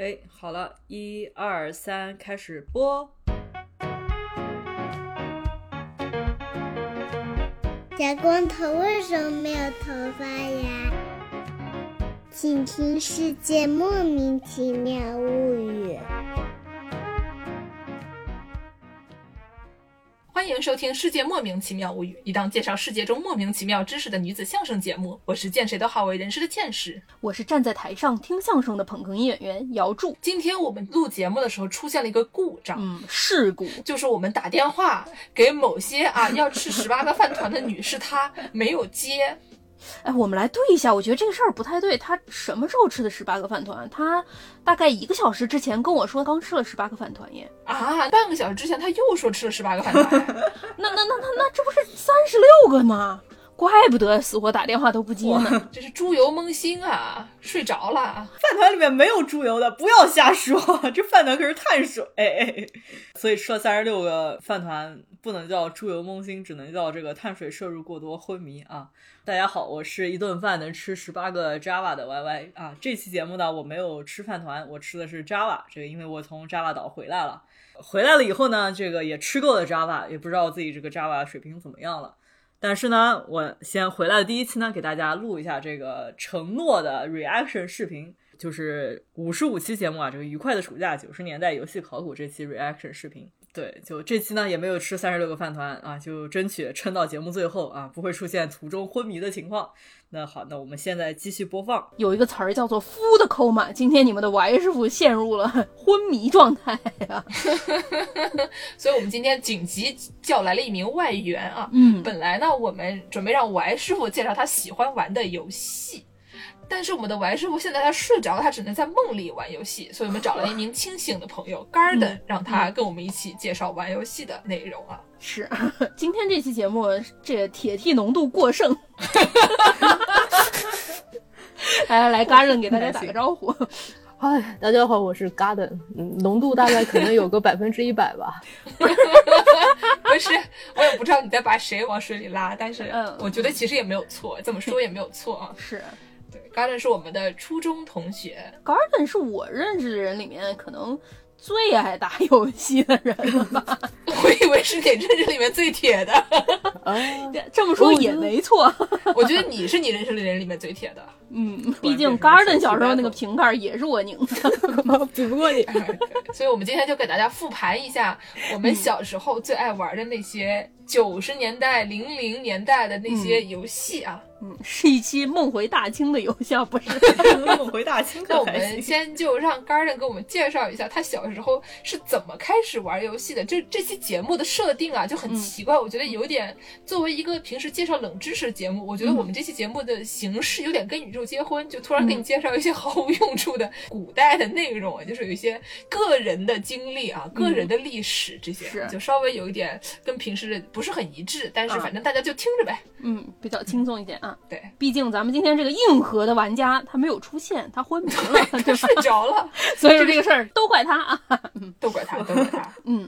哎，好了，一二三，开始播。小光头为什么没有头发呀？请听《世界莫名其妙物语》。欢迎收听《世界莫名其妙物语》，一档介绍世界中莫名其妙知识的女子相声节目。我是见谁都好为人师的见识，我是站在台上听相声的捧哏演员姚柱。今天我们录节目的时候出现了一个故障，嗯，事故就是我们打电话给某些啊要吃十八个饭团的女士，她没有接。哎，我们来对一下，我觉得这个事儿不太对。他什么时候吃的十八个饭团？他大概一个小时之前跟我说刚吃了十八个饭团耶。啊，半个小时之前他又说吃了十八个饭团。那那那那那这不是三十六个吗？怪不得死活打电话都不接呢。这是猪油蒙心啊，睡着了。饭团里面没有猪油的，不要瞎说。这饭团可是碳水，所以吃了三十六个饭团不能叫猪油蒙心，只能叫这个碳水摄入过多昏迷啊。大家好，我是一顿饭能吃十八个 Java 的 YY 啊。这期节目呢，我没有吃饭团，我吃的是 Java。这个因为我从 Java 岛回来了，回来了以后呢，这个也吃够了 Java，也不知道自己这个 Java 水平怎么样了。但是呢，我先回来的第一期呢，给大家录一下这个承诺的 reaction 视频，就是五十五期节目啊，这个愉快的暑假九十年代游戏考古这期 reaction 视频。对，就这期呢也没有吃三十六个饭团啊，就争取撑到节目最后啊，不会出现途中昏迷的情况。那好，那我们现在继续播放。有一个词儿叫做 “food coma”，今天你们的 Y 师傅陷入了 昏迷状态呀 所以我们今天紧急叫来了一名外援啊。嗯，本来呢，我们准备让 Y 师傅介绍他喜欢玩的游戏。但是我们的玩师傅现在他睡着了，他只能在梦里玩游戏，所以我们找了一名清醒的朋友 Garden，让他跟我们一起介绍玩游戏的内容啊。是，今天这期节目这铁 T 浓度过剩，来来来，Garden 给大家打个招呼。嗨，大家好，我是 Garden，嗯，浓度大概可能有个百分之一百吧。不是，我也不知道你在把谁往水里拉，但是我觉得其实也没有错，怎么说也没有错啊。是。对，Garden 是我们的初中同学。Garden 是我认识的人里面可能最爱打游戏的人了吧？我以为是你认识里面最铁的。这么说也没错。我觉得你是你认识的人里面最铁的。嗯，毕竟 Garden 小时候那个瓶盖也是我拧的，比不过你。所以我们今天就给大家复盘一下我们小时候最爱玩的那些九十年代、零零年代的那些游戏啊。嗯，是一期梦回大清的游戏，不是梦回大清。那我们先就让 Garden 给我们介绍一下他小时候是怎么开始玩游戏的。这这期节目的设定啊就很奇怪，我觉得有点作为一个平时介绍冷知识节目，我觉得我们这期节目的形式有点跟宇宙结婚，就突然给你介绍一些 毫无用处的古代的内容，就是有一些个人的经历啊、个人的历史这些，就稍微有一点跟平时不是很一致，但是反正大家就听着呗，嗯，比较轻松一点啊。对，毕竟咱们今天这个硬核的玩家他没有出现，他昏迷了，就睡着了，所以说这个事儿都怪他啊，都怪他，都怪他。嗯，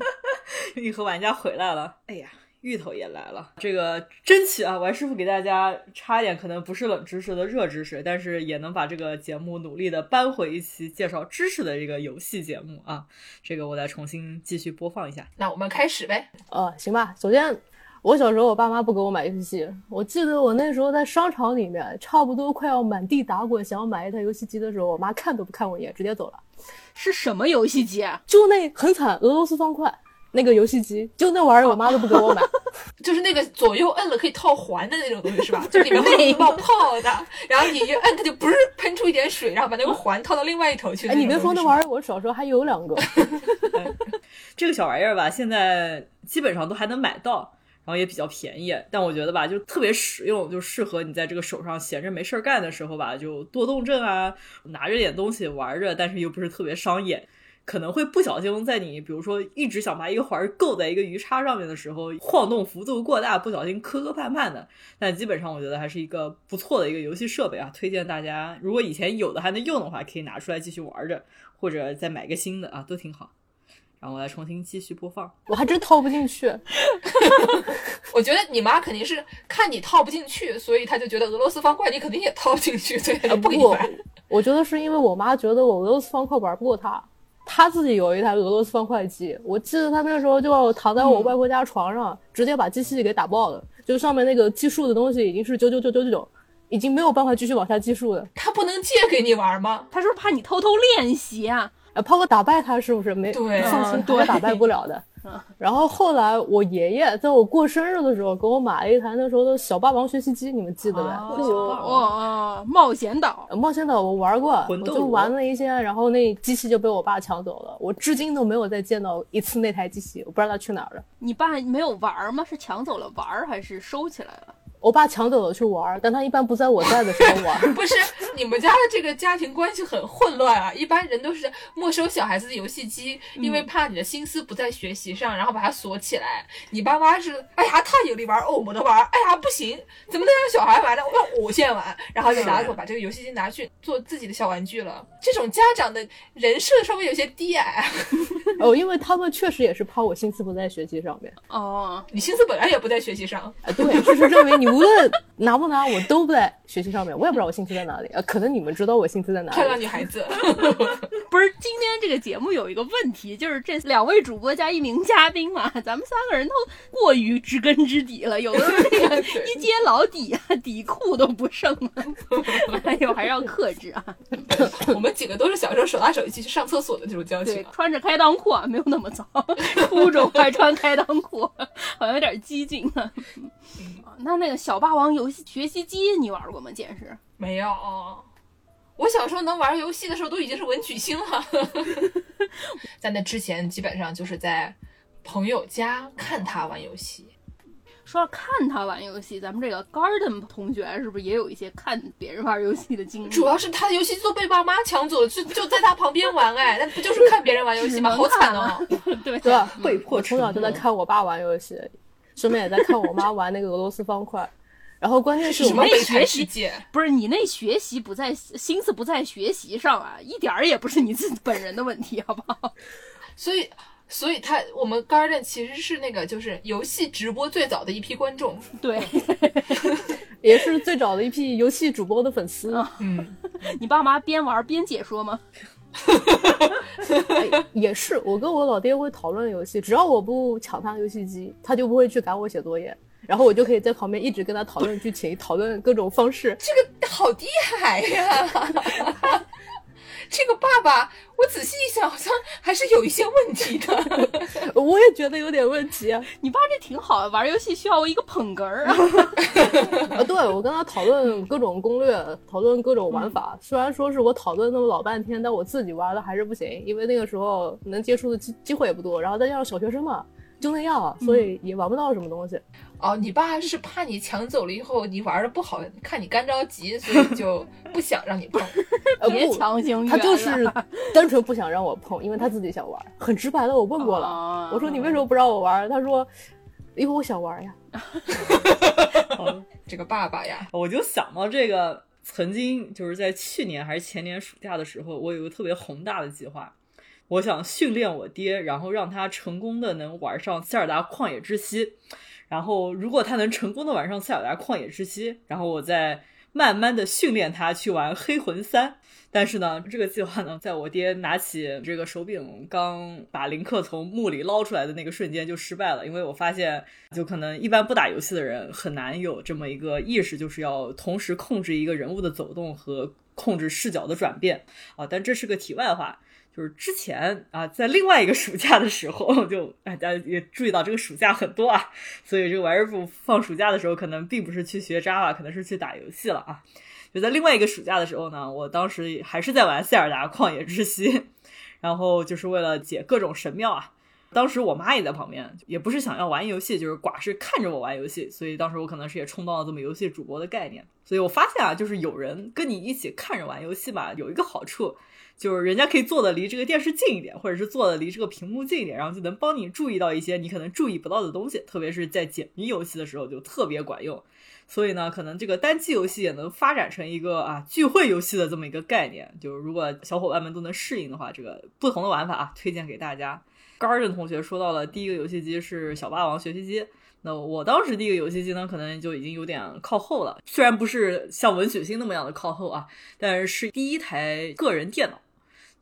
硬核玩家回来了，哎呀，芋头也来了，这个争取啊，王师傅给大家插一点可能不是冷知识的热知识，但是也能把这个节目努力的搬回一期介绍知识的这个游戏节目啊，这个我再重新继续播放一下。那我们开始呗。呃，行吧，首先。我小时候，我爸妈不给我买游戏机。我记得我那时候在商场里面，差不多快要满地打滚，想要买一台游戏机的时候，我妈看都不看我一眼，直接走了。是什么游戏机啊？就那很惨，俄罗斯方块那个游戏机，就那玩意儿，我妈都不给我买。就是那个左右摁了可以套环的那种东西，是吧？就是里面会冒泡的，然后你一摁，它就不是喷出一点水，然后把那个环套到另外一头去。哎，你别说那玩意儿，我小时候还有两个。这个小玩意儿吧，现在基本上都还能买到。然后也比较便宜，但我觉得吧，就特别实用，就适合你在这个手上闲着没事儿干的时候吧，就多动症啊，拿着点东西玩着，但是又不是特别伤眼，可能会不小心在你比如说一直想把一个环够在一个鱼叉上面的时候，晃动幅度过大，不小心磕磕绊绊的。但基本上我觉得还是一个不错的一个游戏设备啊，推荐大家，如果以前有的还能用的话，可以拿出来继续玩着，或者再买个新的啊，都挺好。然后我来重新继续播放，我还真套不进去。我觉得你妈肯定是看你套不进去，所以她就觉得俄罗斯方块你肯定也套不进去，所以她就不给你买。我觉得是因为我妈觉得我俄罗斯方块玩不过她，她自己有一台俄罗斯方块机，我记得他那时候就躺在我外婆家床上，直接把机器给打爆了，就上面那个计数的东西已经是九九九九九九，已经没有办法继续往下计数了。他不能借给你玩吗？他是不是怕你偷偷练习啊？啊，炮哥打败他是不是没？对放心，他打败不了的。然后后来我爷爷在我过生日的时候给我买了一台那时候的小霸王学习机，你们记得呗？哦就哦哦，冒险岛，呃冒险岛我玩过，我就玩了一些，然后那机器就被我爸抢走了，我至今都没有再见到一次那台机器，我不知道它去哪儿了。你爸没有玩儿吗？是抢走了玩儿，还是收起来了？我爸抢走了去玩，但他一般不在我在的时候玩。不是，你们家的这个家庭关系很混乱啊！一般人都是没收小孩子的游戏机，因为怕你的心思不在学习上，然后把它锁起来。你爸妈是，哎呀，他有力玩，哦，我的玩，哎呀，不行，怎么能让小孩玩呢？那我先玩，然后就拿走，把这个游戏机拿去做自己的小玩具了。这种家长的人设稍微有些低矮，哦，因为他们确实也是怕我心思不在学习上面。哦，你心思本来也不在学习上。啊，对，就是认为你无论拿不拿，我都不在学习上面，我也不知道我兴趣在哪里。呃，可能你们知道我兴趣在哪漂亮里。女孩子，不是，今天这个节目有一个问题，就是这两位主播加一名嘉宾嘛，咱们三个人都过于知根知底了，有的时候这个 一揭老底啊，底裤都不剩了，哎呦，还是要克制啊。我们几个都是小时候手拉手一起去上厕所的这种交对情，。穿着开裆裤啊，没有那么糟，初中还穿开裆裤，好像有点激进啊。那那个小霸王游戏学习机你玩过吗？简直？没有，我小时候能玩游戏的时候都已经是文曲星了。在那之前，基本上就是在朋友家看他玩游戏。说要看他玩游戏，咱们这个 Garden 同学是不是也有一些看别人玩游戏的经历？主要是他的游戏机都被爸妈抢走了，就就在他旁边玩，哎，那不就是看别人玩游戏吗？好惨啊哦！对对？被迫我从小就在看我爸玩游戏，顺便也在看我妈玩那个俄罗斯方块。然后关键是我们么悲惨学习？不是你那学习不在心思不在学习上啊，一点儿也不是你自己本人的问题，好不好？所以，所以他我们 Garden 其实是那个就是游戏直播最早的一批观众。对 也是最早的一批游戏主播的粉丝。嗯，你爸妈边玩边解说吗？哎 也是，我跟我老爹会讨论游戏，只要我不抢他游戏机，他就不会去赶我写作业，然后我就可以在旁边一直跟他讨论剧情，讨论各种方式。这个好厉害呀！这个爸爸，我仔细一想，好像还是有一些问题的。我也觉得有点问题啊。你爸这挺好，玩游戏需要一个捧哏儿啊。啊，对我跟他讨论各种攻略，讨论各种玩法。虽然说是我讨论那么老半天，但我自己玩的还是不行，因为那个时候能接触的机机会也不多，然后再加上小学生嘛，就那样，所以也玩不到什么东西。哦，你爸是怕你抢走了以后你玩的不好，看你干着急，所以就不想让你碰。呃，别，强行他就是 单纯不想让我碰，因为他自己想玩。很直白的，我问过了，哦我说你为什么不让我玩？他说，因为我想玩呀。这个爸爸呀，我就想到这个，曾经就是在去年还是前年暑假的时候，我有一个特别宏大的计划，我想训练我爹，然后让他成功的能玩上塞尔达旷野之息。然后，如果他能成功的玩上塞尔达旷野之息，然后我再慢慢的训练他去玩黑魂三。但是呢，这个计划呢，在我爹拿起这个手柄，刚把林克从墓里捞出来的那个瞬间就失败了，因为我发现，就可能一般不打游戏的人很难有这么一个意识，就是要同时控制一个人物的走动和控制视角的转变啊。但这是个题外话。就是之前啊，在另外一个暑假的时候，就大家也注意到这个暑假很多啊，所以这个玩儿部放暑假的时候，可能并不是去学 Java，可能是去打游戏了啊。就在另外一个暑假的时候呢，我当时还是在玩塞尔达旷野之息，然后就是为了解各种神庙啊。当时我妈也在旁边，也不是想要玩游戏，就是寡是看着我玩游戏，所以当时我可能是也充当了这么游戏主播的概念。所以我发现啊，就是有人跟你一起看着玩游戏吧，有一个好处，就是人家可以坐的离这个电视近一点，或者是坐的离这个屏幕近一点，然后就能帮你注意到一些你可能注意不到的东西，特别是在解谜游戏的时候就特别管用。所以呢，可能这个单机游戏也能发展成一个啊聚会游戏的这么一个概念。就是如果小伙伴们都能适应的话，这个不同的玩法啊，推荐给大家。Garden 同学说到了第一个游戏机是小霸王学习机，那我当时第一个游戏机呢，可能就已经有点靠后了。虽然不是像文曲星那么样的靠后啊，但是是第一台个人电脑。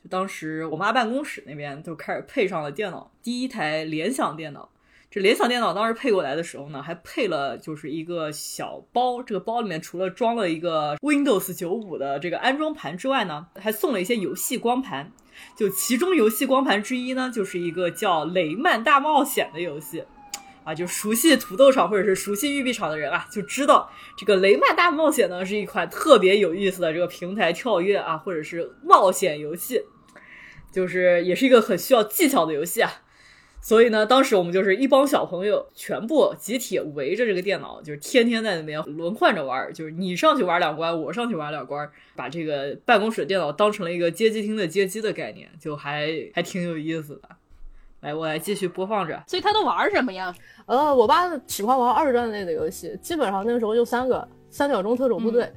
就当时我妈办公室那边就开始配上了电脑，第一台联想电脑。这联想电脑当时配过来的时候呢，还配了就是一个小包，这个包里面除了装了一个 Windows 九五的这个安装盘之外呢，还送了一些游戏光盘。就其中游戏光盘之一呢，就是一个叫《雷曼大冒险》的游戏。啊，就熟悉土豆厂或者是熟悉育碧厂的人啊，就知道这个《雷曼大冒险》呢是一款特别有意思的这个平台跳跃啊，或者是冒险游戏，就是也是一个很需要技巧的游戏啊。所以呢，当时我们就是一帮小朋友，全部集体围着这个电脑，就是天天在那边轮换着玩儿，就是你上去玩两关，我上去玩两关，把这个办公室电脑当成了一个街机厅的街机的概念，就还还挺有意思的。来，我来继续播放着。所以他都玩什么呀？呃，我爸喜欢玩二战类的游戏，基本上那个时候就三个：三角洲特种部队。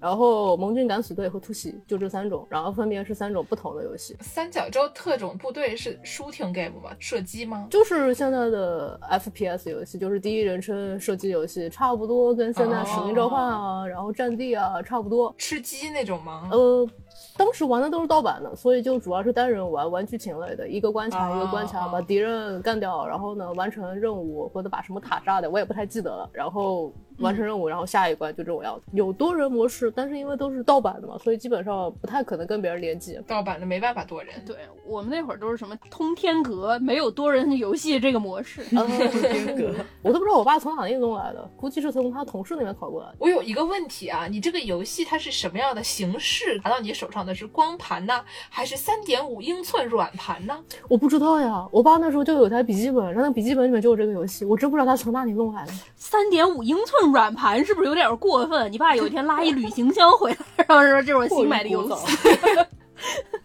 然后盟军敢死队和突袭就这三种，然后分别是三种不同的游戏。三角洲特种部队是 shooting game 吗？射击吗？就是现在的 FPS 游戏，就是第一人称射击游戏，差不多跟现在使命召唤啊，然后战地啊差不多。吃鸡那种吗？呃，当时玩的都是盗版的，所以就主要是单人玩，玩剧情类的，一个关卡一个关卡把敌人干掉，然后呢完成任务或者把什么塔炸掉，我也不太记得了。然后。完成任务，然后下一关就这种样子。有多人模式，但是因为都是盗版的嘛，所以基本上不太可能跟别人联机。盗版的没办法多人。对我们那会儿都是什么通天阁，没有多人游戏这个模式。通天阁，我都不知道我爸从哪里弄来的，估计是从他同事那边考过来的。我有一个问题啊，你这个游戏它是什么样的形式？拿到你手上的是光盘呢，还是三点五英寸软盘呢？我不知道呀，我爸那时候就有台笔记本，然后那笔记本里面就有这个游戏，我真不知道他从哪里弄来的。三点五英寸软盘是不是有点过分？你爸有一天拉一旅行箱回来，然后说这是我新买的游戏。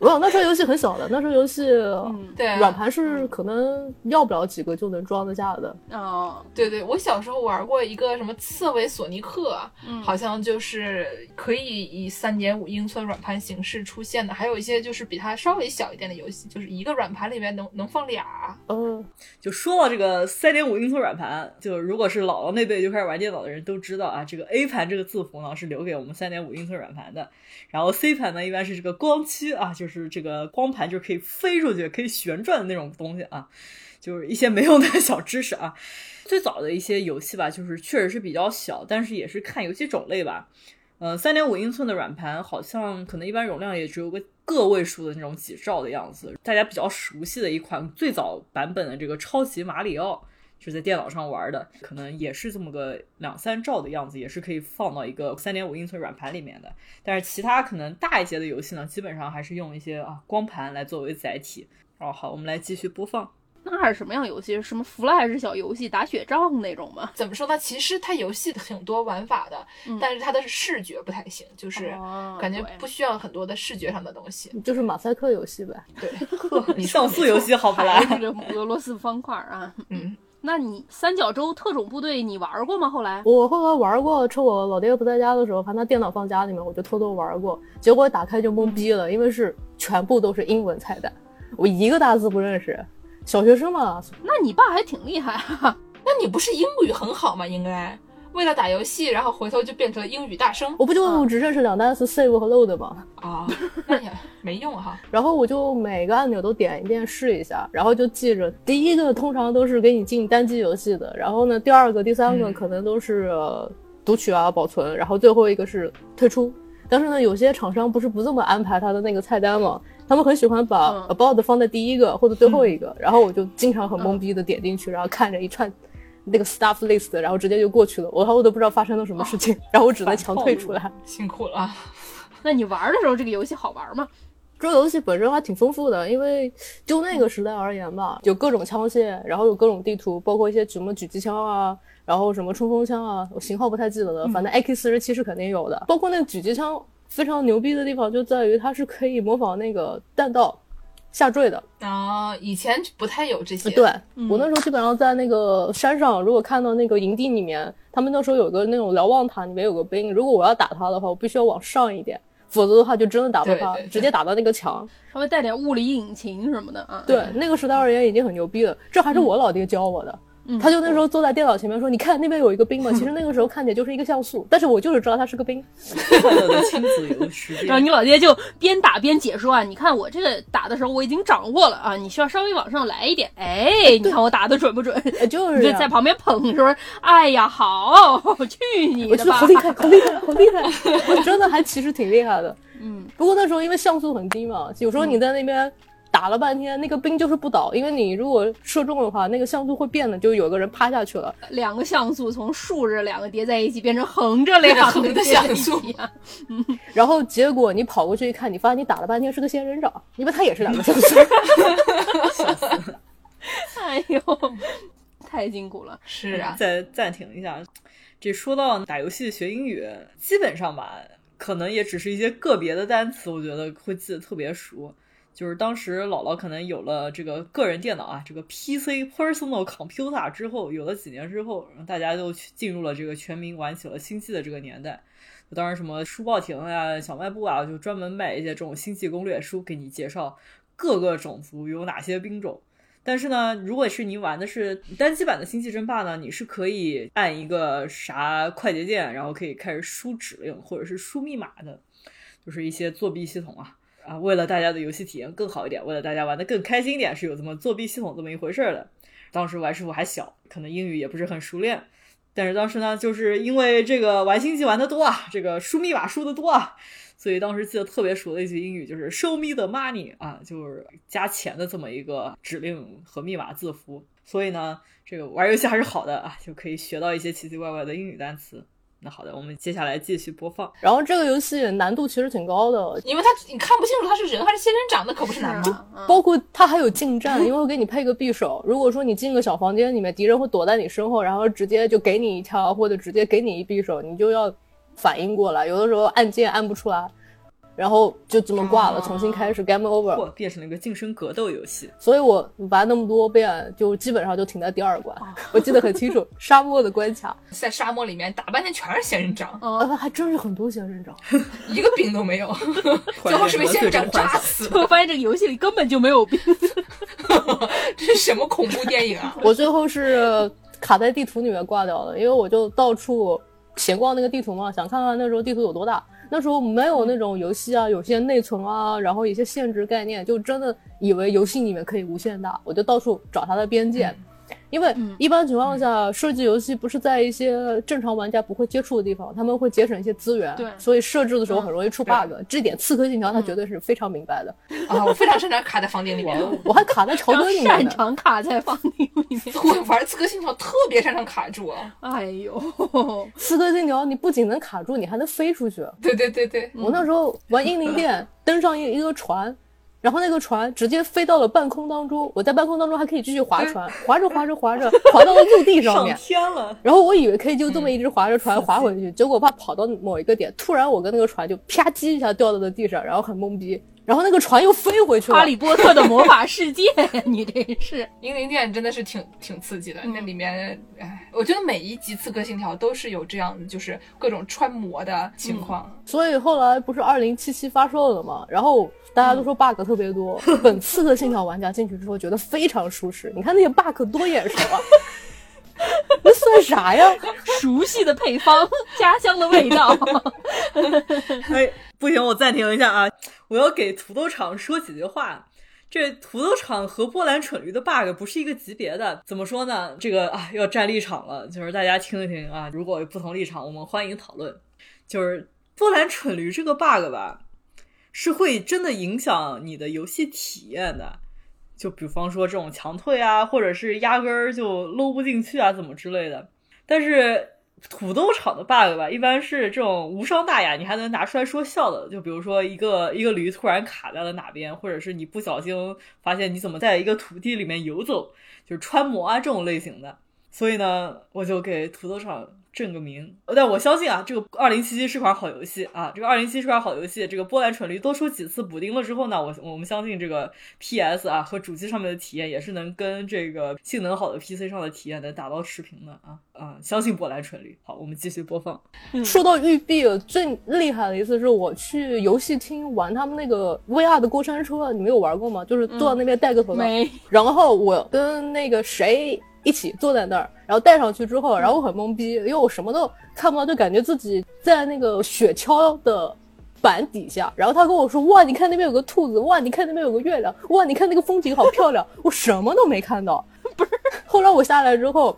没有，那时候游戏很小的，那时候游戏对软盘是可能要不了几个就能装得下的。哦，对对，我小时候玩过一个什么刺猬索尼克，好像就是可以以三点五英寸软盘形式出现的。还有一些就是比它稍微小一点的游戏，就是一个软盘里面能能放俩。嗯，就说到这个三点五英寸软盘，就如果是姥姥那辈就开始玩电脑的人都知道啊，这个 A 盘这个字符呢是留给我们三点五英寸软盘的，然后 C 盘呢一般是这个光驱啊，就是是这个光盘就是可以飞出去、可以旋转的那种东西啊，就是一些没用的 小知识啊。最早的一些游戏吧，就是确实是比较小，但是也是看游戏种类吧。呃，三点五英寸的软盘好像可能一般容量也只有个个位数的那种几兆的样子。大家比较熟悉的一款最早版本的这个超级马里奥，是在电脑上玩的，可能也是这么个两三兆的样子，也是可以放到一个三点五英寸软盘里面的。但是其他可能大一些的游戏呢，基本上还是用一些啊光盘来作为载体。哦，好，我们来继续播放。那是什么样游戏？什么 Fly 是小游戏打雪仗那种吗？怎么说呢？其实它游戏挺多玩法的，但是它的视觉不太行，就是哦感觉不需要很多的视觉上的东西。就是马赛克游戏呗。对，你像素游戏好不啦这俄罗斯方块啊？嗯，那你三角洲特种部队你玩过吗？后来我后来玩过，趁我老爹不在家的时候，反正他电脑放家里面，我就偷偷玩过。结果打开就懵逼了，因为是全部都是英文菜单，我一个大字不认识。小学生嘛，那你爸还挺厉害啊！那你不是英语很好吗？应该为了打游戏，然后回头就变成了英语大声我不就只认识两单词 save 和 load 吗？啊？那也没用哈。然后我就每个按钮都点一遍试一下，然后就记着，第一个通常都是给你进单机游戏的，然后呢，第二个、第三个嗯可能都是、呃读取啊、保存，然后最后一个是退出。但是呢，有些厂商不是不这么安排他的那个菜单吗，他们很喜欢把嗯 about 放在第一个或者最后一个，然后我就经常很懵逼的点进去，然后看着一串那个 stuff list，然后直接就过去了，我我都不知道发生了什么事情，然后我只能强退出来。辛苦了，那你玩的时候这个游戏好玩吗？这个游戏本身还挺丰富的，因为就那个时代而言吧，有各种枪械，然后有各种地图，包括一些什么狙击枪啊，然后什么冲锋枪啊，我型号不太记得了，反正 AK 四十七是肯定有的。包括那个狙击枪非常牛逼的地方就在于它是可以模仿那个弹道下坠的。啊，以前不太有这些。对、我那时候基本上在那个山上，如果看到那个营地里面他们那时候有个那种瞭望塔，里面有个兵，如果我要打他的话，我必须要往上一点，否则的话就真的打不到他，直接打到那个墙。稍微带点物理引擎什么的啊。对，那个时代而言已经很牛逼了。这还是我老爹教我的。他就那时候坐在电脑前面说：“你看那边有一个兵嘛，其实那个时候看起来就是一个像素，但是我就是知道他是个兵。快乐的亲子游实然后。你老爹就边打边解说啊，你看我这个打的时候我已经掌握了啊，你需要稍微往上来一点。哎，你看我打的准不准？呃 就是在旁边捧说，哎呀，好，去你的吧！好厉害，好厉害，好厉害！我真的还其实挺厉害的。嗯，不过那时候因为像素很低嘛，有时候你在那边打了半天，那个兵就是不倒，因为你如果射中的话，那个像素会变的，就有个人趴下去了。两个像素从竖着两个叠在一起变成横着两个横的叠在一像素！然后结果你跑过去一看，你发现你打了半天是个仙人掌，因为它也是两个像素。哎呦，太辛苦了。是啊，再暂停一下，这说到打游戏学英语，基本上吧，可能也只是一些个别的单词，我觉得会记得特别熟。就是当时姥姥可能有了这个个人电脑啊，这个 PC personal computer 之后，有了几年之后，大家就进入了这个全民玩起了星际的这个年代。当然，什么书报亭啊、小卖部啊，就专门卖一些这种星际攻略书，给你介绍各个种族有哪些兵种。但是呢，如果是你玩的是单机版的《星际争霸》呢，你是可以按一个啥快捷键，然后可以开始输指令或者是输密码的，就是一些作弊系统啊啊！为了大家的游戏体验更好一点，为了大家玩的更开心一点，是有这么作弊系统这么一回事儿的。当时玩师傅还小，可能英语也不是很熟练，但是当时呢，就是因为这个玩星际玩的多啊，这个输密码输的多啊，所以当时记得特别熟的一句英语就是 “show me the money” 啊，就是加钱的这么一个指令和密码字符。所以呢，这个玩游戏还是好的啊，就可以学到一些奇奇怪怪的英语单词。那好的，我们接下来继续播放。然后这个游戏难度其实挺高的，因为它你看不清楚他是人还是仙人掌，那可不是难吗？啊包括它还有近战，因为会给你配个匕首。如果说你进个小房间里面，敌人会躲在你身后，然后直接就给你一枪，或者直接给你一匕首，你就要反应过来。有的时候按键按不出来，然后就这么挂了，重新开始 game over。嚯，变成了一个近身格斗游戏。所以我玩那么多遍，就基本上就停在第二关。我记得很清楚，沙漠的关卡，在沙漠里面打半天全是仙人掌，啊，还真是很多仙人掌。一个饼都没有，最后是被仙人掌扎死我发现这个游戏里根本就没有兵，这是什么恐怖电影啊？我最后是卡在地图里面挂掉了，因为我就到处闲逛那个地图嘛，想看看那时候地图有多大。那时候没有那种游戏啊，有些内存啊，然后一些限制概念，就真的以为游戏里面可以无限大，我就到处找它的边界。因为一般情况下，设计游戏不是在一些正常玩家不会接触的地方，他们会节省一些资源，对所以设置的时候很容易出 bug。对这点《刺客信条》它绝对是非常明白的。啊，我非常擅长卡在房间里面。我还卡在桥墩里面 擅。长卡在房顶里面。我玩刺客信条特别擅长卡住，哎呦，刺客信条，你不仅能卡住，你还能飞出去。对对对对，我那时候玩英灵殿，登上一一个船，然后那个船直接飞到了半空当中，我在半空当中还可以继续划船，划着划着划着，划到了陆地上面 上。天了，然后我以为可以就这么一直划着船划回去，结果怕跑到某一个点，突然我跟那个船就啪叽一下掉到了地上，然后很懵逼，然后那个船又飞回去了。哈。利波特的魔法世界，你这是。英灵殿真的是挺挺刺激的，那里面，哎，我觉得每一集刺客信条都是有这样，就是各种穿模的情况。所以后来不是二零七七发售了嘛，然后大家都说 bug 特别多，本刺客信条玩家进去之后觉得非常舒适，你看那些 bug 多眼熟啊，那算啥呀？熟悉的配方，家乡的味道。哎，不行，我暂停一下啊！我要给土豆厂说几句话。这土豆厂和波兰蠢驴的 bug 不是一个级别的，怎么说呢？这个啊，要站立场了，就是大家听一听啊。如果有不同立场，我们欢迎讨论。就是波兰蠢驴这个 bug 吧，是会真的影响你的游戏体验的。就比方说这种强退啊，或者是压根儿就搂不进去啊，怎么之类的。但是土豆厂的 bug 吧，一般是这种无伤大雅，你还能拿出来说笑的。就比如说一个一个驴突然卡在了哪边，或者是你不小心发现你怎么在一个土地里面游走，就是穿模啊这种类型的。所以呢，我就给土豆厂正个名。但我相信啊，这个二零七七是款好游戏啊，这个二零七是款好游戏。这个波兰蠢驴多出几次补丁了之后呢，我我们相信这个 PS 啊和主机上面的体验也是能跟这个性能好的 PC 上的体验能达到持平的啊啊！相信波兰蠢驴。好，我们继续播放。说到育碧，最厉害的一次是我去游戏厅玩他们那个 VR 的过山车，你没有玩过吗？就是坐在那边戴个头套，没然后我跟那个谁一起坐在那儿，然后戴上去之后，然后我很懵逼，因为我什么都看不到，就感觉自己在那个雪橇的板底下。然后他跟我说：“哇，你看那边有个兔子，哇，你看那边有个月亮，哇，你看那个风景好漂亮。”我什么都没看到。不是，后来我下来之后。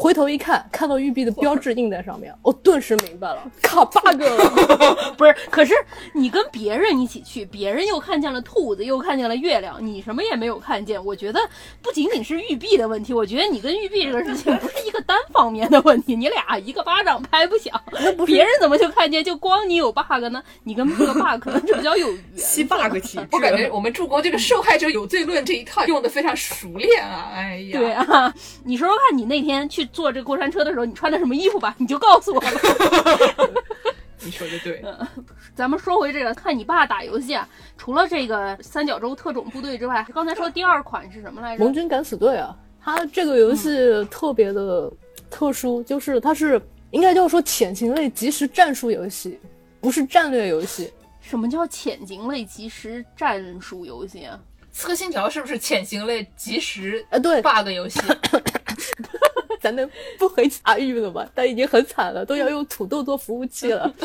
回头一看，看到玉璧的标志印在上面，我顿时明白了，卡 bug 了。不是，可是你跟别人一起去，别人又看见了兔子，又看见了月亮，你什么也没有看见。我觉得不仅仅是玉璧的问题，我觉得你跟玉璧这个事情不是一个单方面的问题，你俩一个巴掌拍不响。别人怎么就看见，就光你有 bug 呢？你跟这个 bug 可能是比较有缘。吸 bug 体质，我感觉我们助攻这个受害者有罪论这一套用的非常熟练啊！哎呀，对啊，你说说看，你那天去坐这过山车的时候，你穿的什么衣服吧？你就告诉我吧。你说的对。咱们说回这个，看你爸打游戏啊，除了这个三角洲特种部队之外，刚才说第二款是什么来着？盟军敢死队啊，它这个游戏特别的特殊，就是它是应该叫说潜行类即时战术游戏，不是战略游戏。什么叫潜行类即时战术游戏啊？刺客信条是不是潜行类即时呃？对 bug 游戏？咱能不回茶语了吗？但已经很惨了，都要用土豆做服务器了。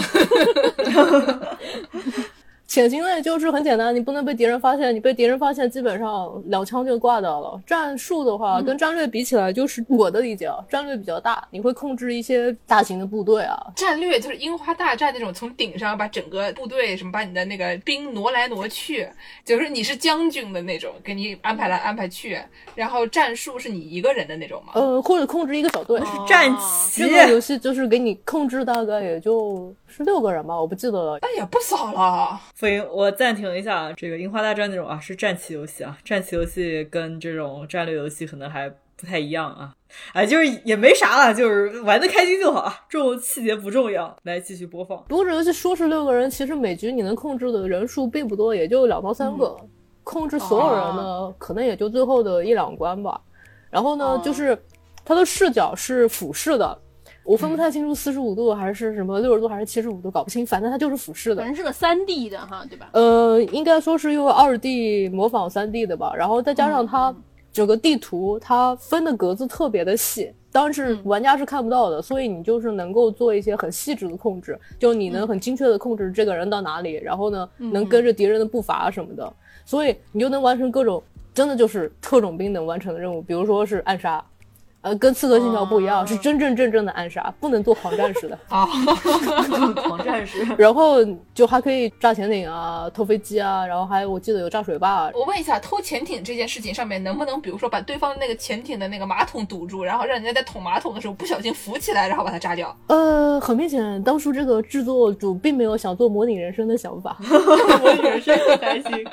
潜行类就是很简单，你不能被敌人发现，你被敌人发现，基本上两枪就挂掉了。战术的话，跟战略比起来，就是我的理解啊，战略比较大，你会控制一些大型的部队啊。战略就是樱花大战那种，从顶上把整个部队什么，把你的那个兵挪来挪去，就是你是将军的那种，给你安排来安排去。然后战术是你一个人的那种吗？呃，或者控制一个小队。是战棋这个游戏就是给你控制，大概也就是六个人吧，我不记得了。那也不少了。所以我暂停一下啊，这个樱花大战那种啊是战棋游戏啊，战棋游戏跟这种战略游戏可能还不太一样啊。哎，就是也没啥了，就是玩的开心就好啊，这种细节不重要。来继续播放。不过这游戏说是六个人，其实每局你能控制的人数并不多，也就两到三个，控制所有人呢，可能也就最后的一两关吧。然后呢，就是它的视角是俯视的。我分不太清楚四十五度还是什么六十度还是七十五度，搞不清，反正它就是俯视的反。正是个三 D 的哈，对吧？呃，应该说是用二 D 模仿三 D 的吧，然后再加上它整个地图它分的格子特别的细，当然是玩家是看不到的，所以你就是能够做一些很细致的控制，就你能很精确的控制这个人到哪里，然后呢能跟着敌人的步伐什么的，所以你就能完成各种真的就是特种兵能完成的任务，比如说是暗杀。呃，跟刺客信条不一样，是真真正正的暗杀，不能做狂战士的。啊，狂战士，然后就还可以炸潜艇啊，偷飞机啊，然后还有我记得有炸水坝。我问一下，偷潜艇这件事情上面能不能，比如说把对方的那个潜艇的那个马桶堵住，然后让人家在捅马桶的时候不小心浮起来，然后把它炸掉？呃，很明显，当初这个制作组并没有想做模拟人生的想法。我也是很开心。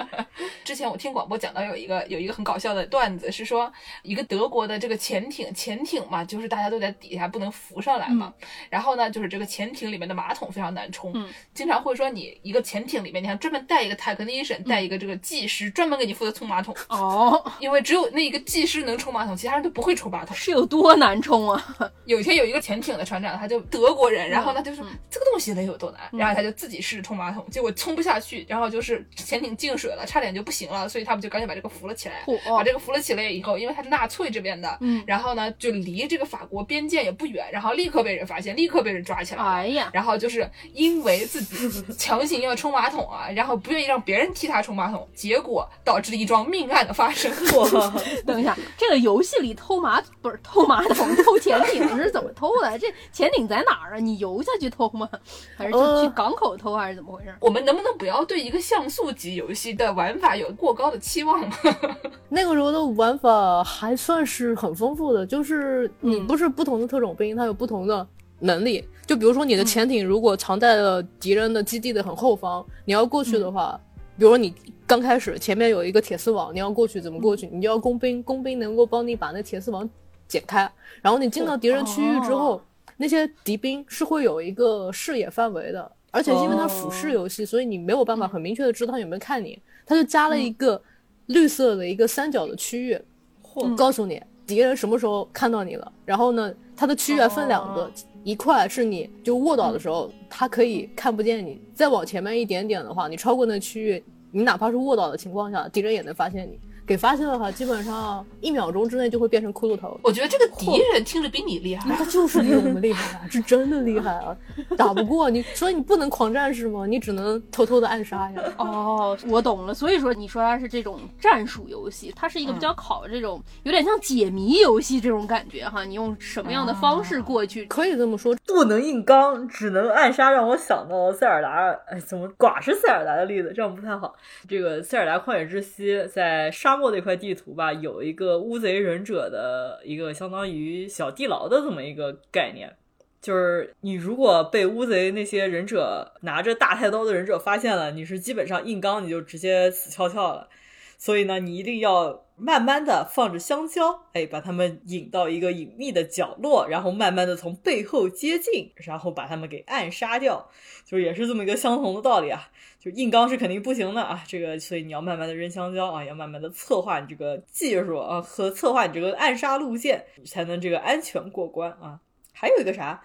之前我听广播讲到有一个有一个很搞笑的段子，是说一个德国的这个潜艇，潜艇嘛，就是大家都在底下不能浮上来嘛。然后呢，就是这个潜艇里面的马桶非常难冲，嗯经常会说你一个潜艇里面，你还专门带一个 technician，带一个这个技师，专门给你负责冲马桶，哦，因为只有那一个技师能冲马桶，其他人都不会冲马桶。是有多难冲啊？有一天有一个潜艇的船长，他就德国人，然后呢就说、这个东西得有多难，然后他就自己试着冲马桶，结果冲不下去，然后就是潜艇进水了，差点就不行了，所以他们就赶紧把这个扶了起来。把，这个扶了起来以后，因为他是纳粹这边的，嗯然后呢就离这个法国边界也不远，然后立刻被人发现，立刻被人抓起来了。哎呀，然后就是因为自己强行要冲马桶啊，然后不愿意让别人替他冲马桶，结果导致了一桩命案的发生。哇，等一下，这个游戏里偷马不是偷马桶，偷潜艇是怎么偷的？这潜艇在哪儿啊？你游下去偷吗？还是就去呃港口偷，还是怎么回事？我们能不能不要对一个像素级游戏的玩法有过高的期望？那个时候的玩法还算是很丰富的，就是你不是不同的特种兵，它有不同的能力。就比如说你的潜艇如果藏在了敌人的基地的很后方，你要过去的话，比如说你刚开始前面有一个铁丝网，你要过去怎么过去？你就要工兵，工兵能够帮你把那铁丝网剪开，然后你进到敌人区域之后，哦。那些敌兵是会有一个视野范围的，而且因为它俯视游戏，所以你没有办法很明确的知道他有没有看你，他就加了一个绿色的一个三角的区域，嚯。告诉你敌人什么时候看到你了。然后呢，它的区域还分两个，哦一块是你就卧倒的时候，它可以看不见你；再往前面一点点的话，你超过那区域，你哪怕是卧倒的情况下，敌人也能发现你。给发现的话，基本上一秒钟之内就会变成骷髅头。我觉得这个敌人听着比你厉害他。就是比我们厉害啊，是真的厉害啊，打不过你，所以你不能狂战士吗？你只能偷偷的暗杀呀。哦，我懂了。所以说，你说它是这种战术游戏，它是一个比较考这种、有点像解谜游戏这种感觉哈。你用什么样的方式过去？可以这么说，不能硬刚，只能暗杀，让我想到塞尔达。哎，怎么寡是塞尔达的例子？这样不太好。这个塞尔达旷野之息在沙漠那块地图吧，有一个乌贼忍者的一个相当于小地牢的这么一个概念。就是你如果被乌贼那些忍者拿着大太刀的忍者发现了，你是基本上硬刚，你就直接死翘翘了。所以呢，你一定要慢慢的放着香蕉，哎，把他们引到一个隐秘的角落，然后慢慢的从背后接近，然后把他们给暗杀掉，就是也是这么一个相同的道理啊。就硬刚是肯定不行的啊，这个所以你要慢慢的扔香蕉啊，要慢慢的策划你这个技术啊和策划你这个暗杀路线，才能这个安全过关啊。还有一个啥，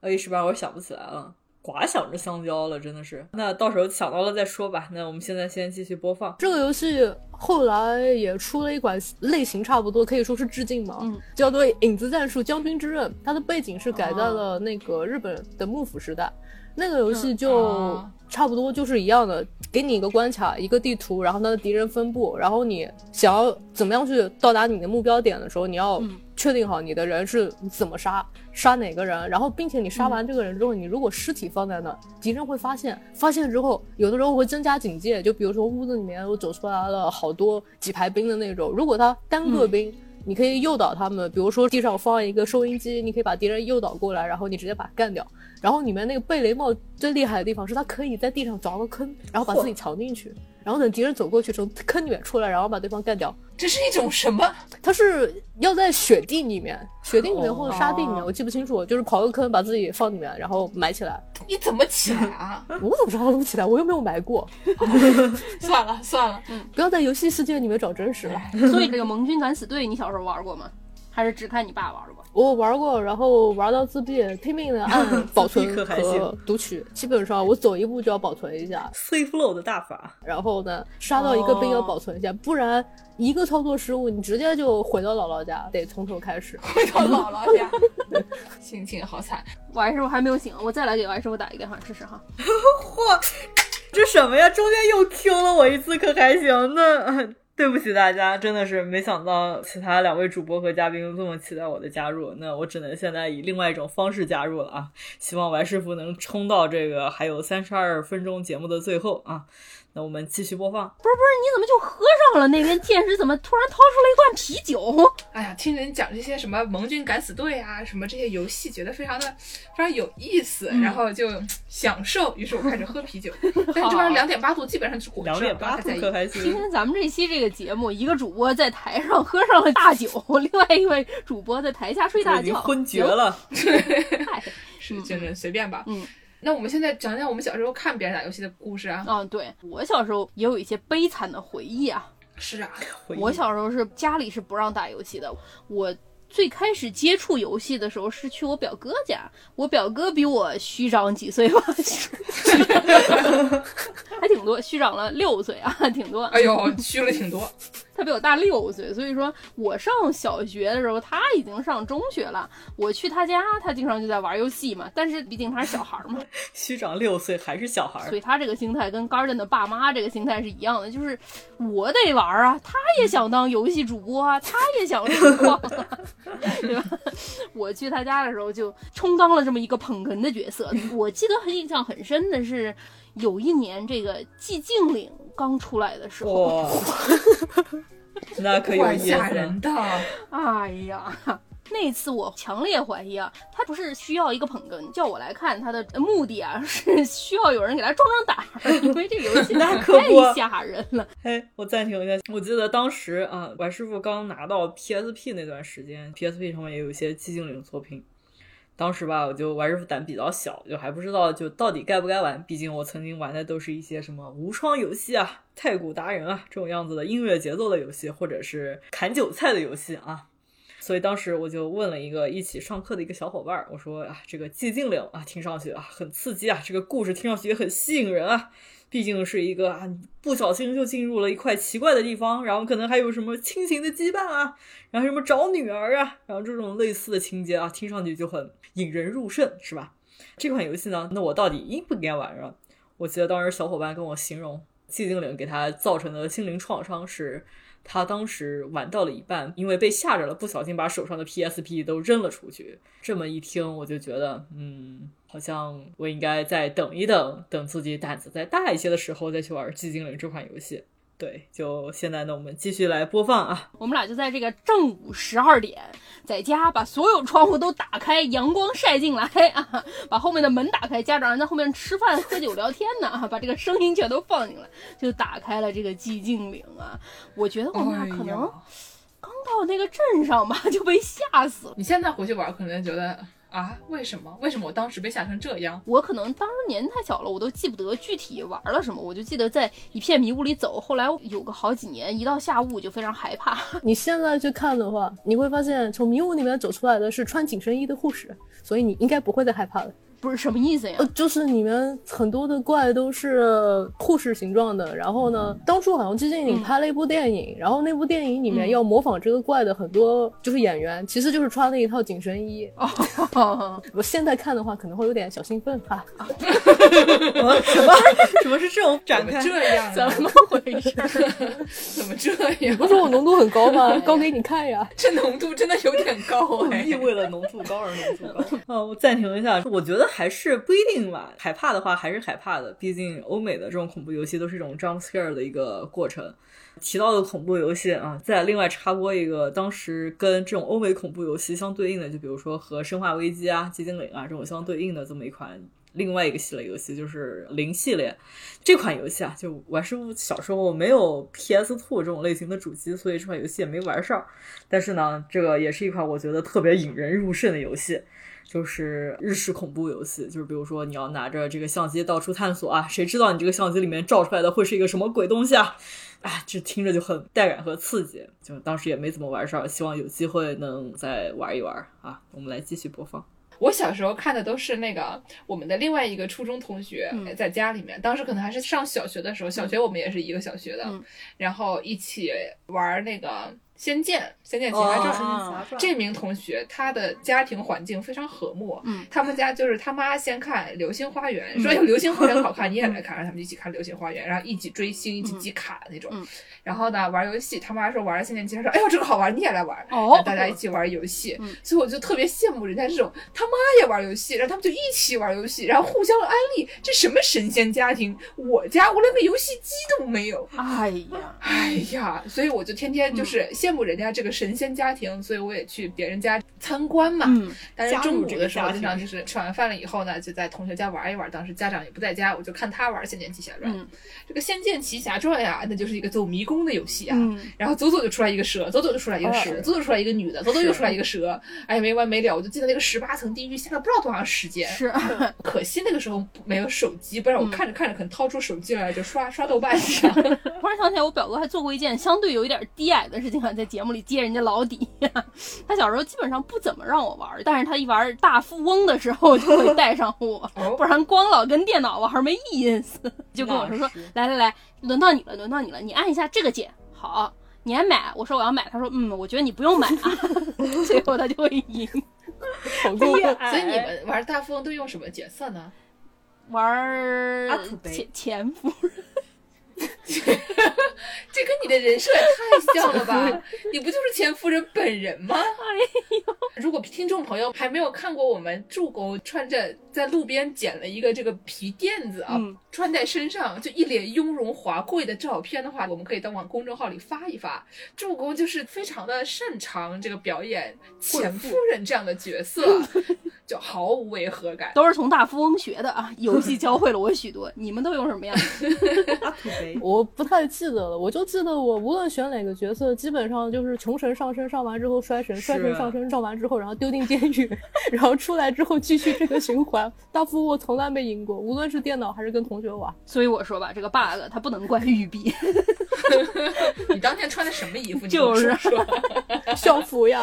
呃，一时半会儿想不起来了。寡想着香蕉了，真的是。那到时候想到了再说吧。那我们现在先继续播放。这个游戏后来也出了一款类型差不多，可以说是致敬嘛，嗯叫做《影子战术：将军之刃》。它的背景是改在哦了那个日本的幕府时代。那个游戏就哦差不多就是一样的，给你一个关卡，一个地图，然后它的敌人分布，然后你想要怎么样去到达你的目标点的时候，你要嗯确定好你的人是怎么杀，杀哪个人，然后并且你杀完这个人之后，你如果尸体放在那，敌人会发现，发现之后有的时候会增加警戒，就比如说屋子里面我走出来了好多几排兵的那种，如果他单个兵。你可以诱导他们，比如说地上放一个收音机，你可以把敌人诱导过来，然后你直接把他干掉。然后里面那个贝雷帽最厉害的地方是，他可以在地上凿个坑，然后把自己藏进去，然后等敌人走过去从坑里面出来，然后把对方干掉。这是一种什么？它是要在雪地里面、雪地里面哦或者沙地里面，我记不清楚，就是刨个坑把自己放里面，然后埋起来。你怎么起来啊？我怎么知道怎么起来？我又没有埋过。算了算了，不要在游戏世界里面找真实了。所以这个盟军敢死队，你小时候玩过吗？还是只看你爸玩过？我玩过，然后玩到自闭，拼命的按 保存可还行和读取，基本上我走一步就要保存一下 Load 的大法，然后呢刷到一个兵要保存一下，不然一个操作失误你直接就回到姥姥家，得从头开始。回到姥姥家 心情好惨。王师傅还没有醒，我再来给王师傅打一个电话试试哈。嚯，这什么呀？中间又 Q 了我一次，可还行呢。对不起大家，真的是没想到其他两位主播和嘉宾这么期待我的加入，那我只能现在以另外一种方式加入了啊！希望白师傅能冲到这个还有三十二分钟节目的最后啊！那我们继续播放。不是不是，你怎么就喝上了？那边剑士怎么突然掏出了一罐啤酒？哎呀，听人讲这些什么盟军敢死队啊，什么这些游戏，觉得非常的非常有意思，然后就享受。于是我开始喝啤酒，但是这玩意儿两点八度基本上是果汁，两点八度。今天咱们这期这个节目，一个主播在台上喝上了大酒，另外一位主播在台下睡大觉，已经昏厥了。行。嗨是真的随便吧。嗯。那我们现在讲讲我们小时候看别人打游戏的故事啊。嗯，对我小时候也有一些悲惨的回忆啊。是啊，我小时候是家里是不让打游戏的，我。最开始接触游戏的时候是去我表哥家，我表哥比我虚长几岁吧，还挺多，虚长了六岁啊，挺多。哎呦，虚了挺多。他比我大六岁，所以说我上小学的时候，他已经上中学了。我去他家，他经常就在玩游戏嘛。但是毕竟他是小孩嘛，虚长六岁还是小孩儿所，以他这个心态跟 Garden 的爸妈这个心态是一样的，就是我得玩啊，他也想当游戏主播啊，他也想实况啊，对吧？我去他家的时候就充当了这么一个捧哏的角色。我记得很印象很深的是，有一年这个寂静岭刚出来的时候，哇，那可有。吓人的。哎呀，那次我强烈怀疑啊，他不是需要一个捧哏叫我来看，他的目的啊是需要有人给他壮壮胆儿，因为这个游戏 那可太吓人了。哎，我暂停一下，我记得当时啊，管师傅刚拿到 PSP 那段时间，PSP 上面也有一些寂静岭作品。当时吧，我就玩这副胆比较小，就还不知道就到底该不该玩。毕竟我曾经玩的都是一些什么无双游戏啊、太鼓达人啊这种样子的音乐节奏的游戏，或者是砍韭菜的游戏啊。所以当时我就问了一个一起上课的一个小伙伴，我说啊，这个寂静岭啊，听上去啊很刺激啊，这个故事听上去也很吸引人啊。毕竟是一个啊，你不小心就进入了一块奇怪的地方，然后可能还有什么亲情的羁绊啊，然后什么找女儿啊，然后这种类似的情节啊，听上去就很引人入胜，是吧？这款游戏呢，那我到底应不应该玩啊？我记得当时小伙伴跟我形容寂静岭给他造成的心灵创伤是，他当时玩到了一半，因为被吓着了，不小心把手上的 PSP 都扔了出去。这么一听，我就觉得，嗯。好像我应该再等一等，等自己胆子再大一些的时候再去玩《寂静岭》这款游戏。对，就现在呢，我们继续来播放啊。我们俩就在这个正午十二点，在家把所有窗户都打开，阳光晒进来啊，把后面的门打开，家长在后面吃饭、喝酒、聊天呢啊，把这个声音全都放进来，就打开了这个寂静岭啊。我觉得我们俩可能刚到那个镇上吧，就被吓死了。你现在回去玩，可能觉得。啊？为什么？为什么我当时被吓成这样？我可能当时年纪太小了，我都记不得具体玩了什么。我就记得在一片迷雾里走。后来有个好几年，一到下雾就非常害怕。你现在去看的话，你会发现从迷雾里面走出来的是穿紧身衣的护士，所以你应该不会再害怕了。不是什么意思呀？呃，就是里面很多的怪都是护士形状的。然后呢，当初好像寂静岭拍了一部电影，然后那部电影里面要模仿这个怪的很多就是演员，其实就是穿了一套紧身衣。哦，我现在看的话可能会有点小兴奋哈。什么？什么是这种展开？这样？怎么回事？怎么这样？不是我浓度很高吗？高给你看呀。这浓度真的有点高哎。意为了浓度高而浓度高。啊，我暂停一下，我觉得。还是不一定吧，害怕的话还是害怕的，毕竟欧美的这种恐怖游戏都是一种 jump scare 的一个过程。提到的恐怖游戏啊，再另外插播一个，当时跟这种欧美恐怖游戏相对应的，就比如说和《生化危机》啊、《寂静岭》啊这种相对应的这么一款另外一个系列游戏，就是《零》系列这款游戏啊。就我师傅小时候没有 PS Two 这种类型的主机，所以这款游戏也没玩上。但是呢，这个也是一款我觉得特别引人入胜的游戏。就是日式恐怖游戏，就是比如说你要拿着这个相机到处探索啊，谁知道你这个相机里面照出来的会是一个什么鬼东西啊？哎，这听着就很带感和刺激，就当时也没怎么玩上，希望有机会能再玩一玩啊。我们来继续播放。我小时候看的都是那个我们的另外一个初中同学在家里面，当时可能还是上小学的时候，小学我们也是一个小学的，然后一起玩那个。仙剑，仙剑奇侠传。这名同学他的家庭环境非常和睦，他们家就是他妈先看《流星花园》，说有《流星花园》好看，你也来看，让他们一起看《流星花园》，然后一起追星，一起集卡那种。然后呢，玩游戏，他妈说玩了仙剑奇侠传，哎呦这个好玩，你也来玩，大家一起玩游戏。所以我就特别羡慕人家这种他妈也玩游戏，然后他们就一起玩游戏，然后互相安利。这什么神仙家庭？我家我连个游戏机都没有。哎呀，哎呀，所以我就天天就是羡慕人家这个神仙家庭，所以我也去别人家参观嘛。嗯，但是中午的时候经常就是吃完饭了以后呢，就在同学家玩一玩。当时家长也不在家，我就看他玩《仙剑奇侠传》。这个《仙剑奇侠传》呀，那就是一个走迷宫的游戏啊。然后走走就出来一个蛇，走走就出来一个蛇，走走出来一个女的，走走又出来一个蛇。哎，没完没了！我就记得那个十八层地狱下了不知道多长时间。是，可惜那个时候没有手机，不然我看着看着可能掏出手机来就刷刷豆瓣上。突然想起来，我表哥还做过一件相对有一点低矮的事情，在节目里。揭人家老底，他小时候基本上不怎么让我玩，但是他一玩大富翁的时候就会带上我，不然光老跟电脑玩没意思。就跟我说说，来来来，轮到你了，轮到你了，你按一下这个键，好，你还买？我说我要买，他说嗯，我觉得你不用买啊，最后他就会赢。所以你们玩大富翁都用什么角色呢？玩前前夫人。这跟你的人设也太像了吧？你不就是钱夫人本人吗？哎呦，如果听众朋友还没有看过我们助攻穿着在路边捡了一个这个皮垫子啊，嗯穿在身上就一脸雍容华贵的照片的话，我们可以到往公众号里发一发。助攻就是非常的擅长这个表演前夫人这样的角色，就毫无违和感。都是从大富翁学的啊！游戏教会了我许多，你们都用什么呀？阿 土杯，我不太记得了，我就记得我无论选哪个角色，基本上就是穷神上身，上完之后摔神，摔神上身，上完之后，然后丢进监狱，然后出来之后继续这个循环。大富翁我从来没赢过，无论是电脑还是跟同学玩。所以我说吧，这个 bug 它不能怪玉璧，你当天穿的什么衣服？就是说说 校服呀，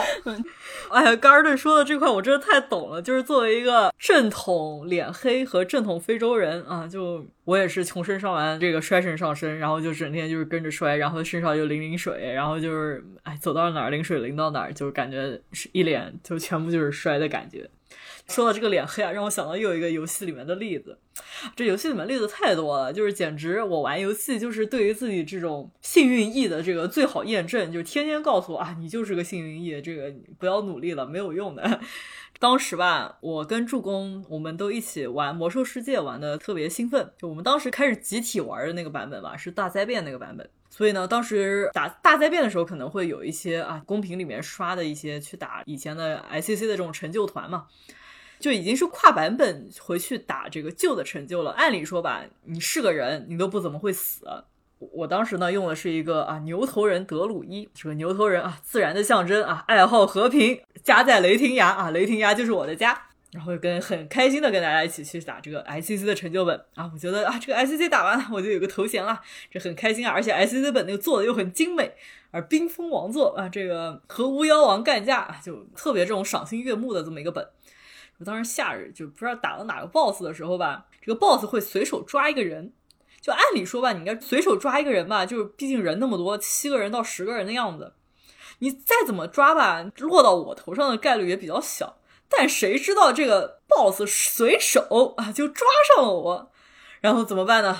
哎呀，甘尔顿说的这块我真的太懂了。就是作为一个正统脸黑和正统非洲人啊，就我也是穷身上完这个摔身上身，然后就整天就是跟着摔，然后身上又淋淋水，然后就是哎走到哪儿淋水淋到哪儿，就感觉是一脸就全部就是摔的感觉。说到这个脸黑啊，让我想到又一个游戏里面的例子。这游戏里面例子太多了，就是简直我玩游戏就是对于自己这种幸运艺的这个最好验证，就是天天告诉我啊，你就是个幸运艺，这个不要努力了，没有用的。当时吧，我跟助攻我们都一起玩魔兽世界，玩的特别兴奋。就我们当时开始集体玩的那个版本吧，是大灾变那个版本。所以呢，当时打大灾变的时候，可能会有一些啊公屏里面刷的一些去打以前的 ICC 的这种成就团嘛。就已经是跨版本回去打这个旧的成就了。按理说吧，你是个人，你都不怎么会死。我当时呢用的是一个啊牛头人德鲁伊，这个牛头人啊自然的象征啊，爱好和平，家在雷霆崖啊，雷霆崖就是我的家。然后跟很开心的跟大家一起去打这个 ICC 的成就本啊，我觉得啊这个 ICC 打完了我就有个头衔了，这很开心啊，而且 ICC 本那个做的又很精美，而冰封王座啊这个和巫妖王干架啊就特别这种赏心悦目的这么一个本。我当时夏日就不知道打到哪个 boss 的时候吧，这个 boss 会随手抓一个人，就按理说吧，你应该随手抓一个人吧，就是毕竟人那么多，七个人到十个人的样子，你再怎么抓吧，落到我头上的概率也比较小。但谁知道这个 boss 随手啊就抓上了我，然后怎么办呢？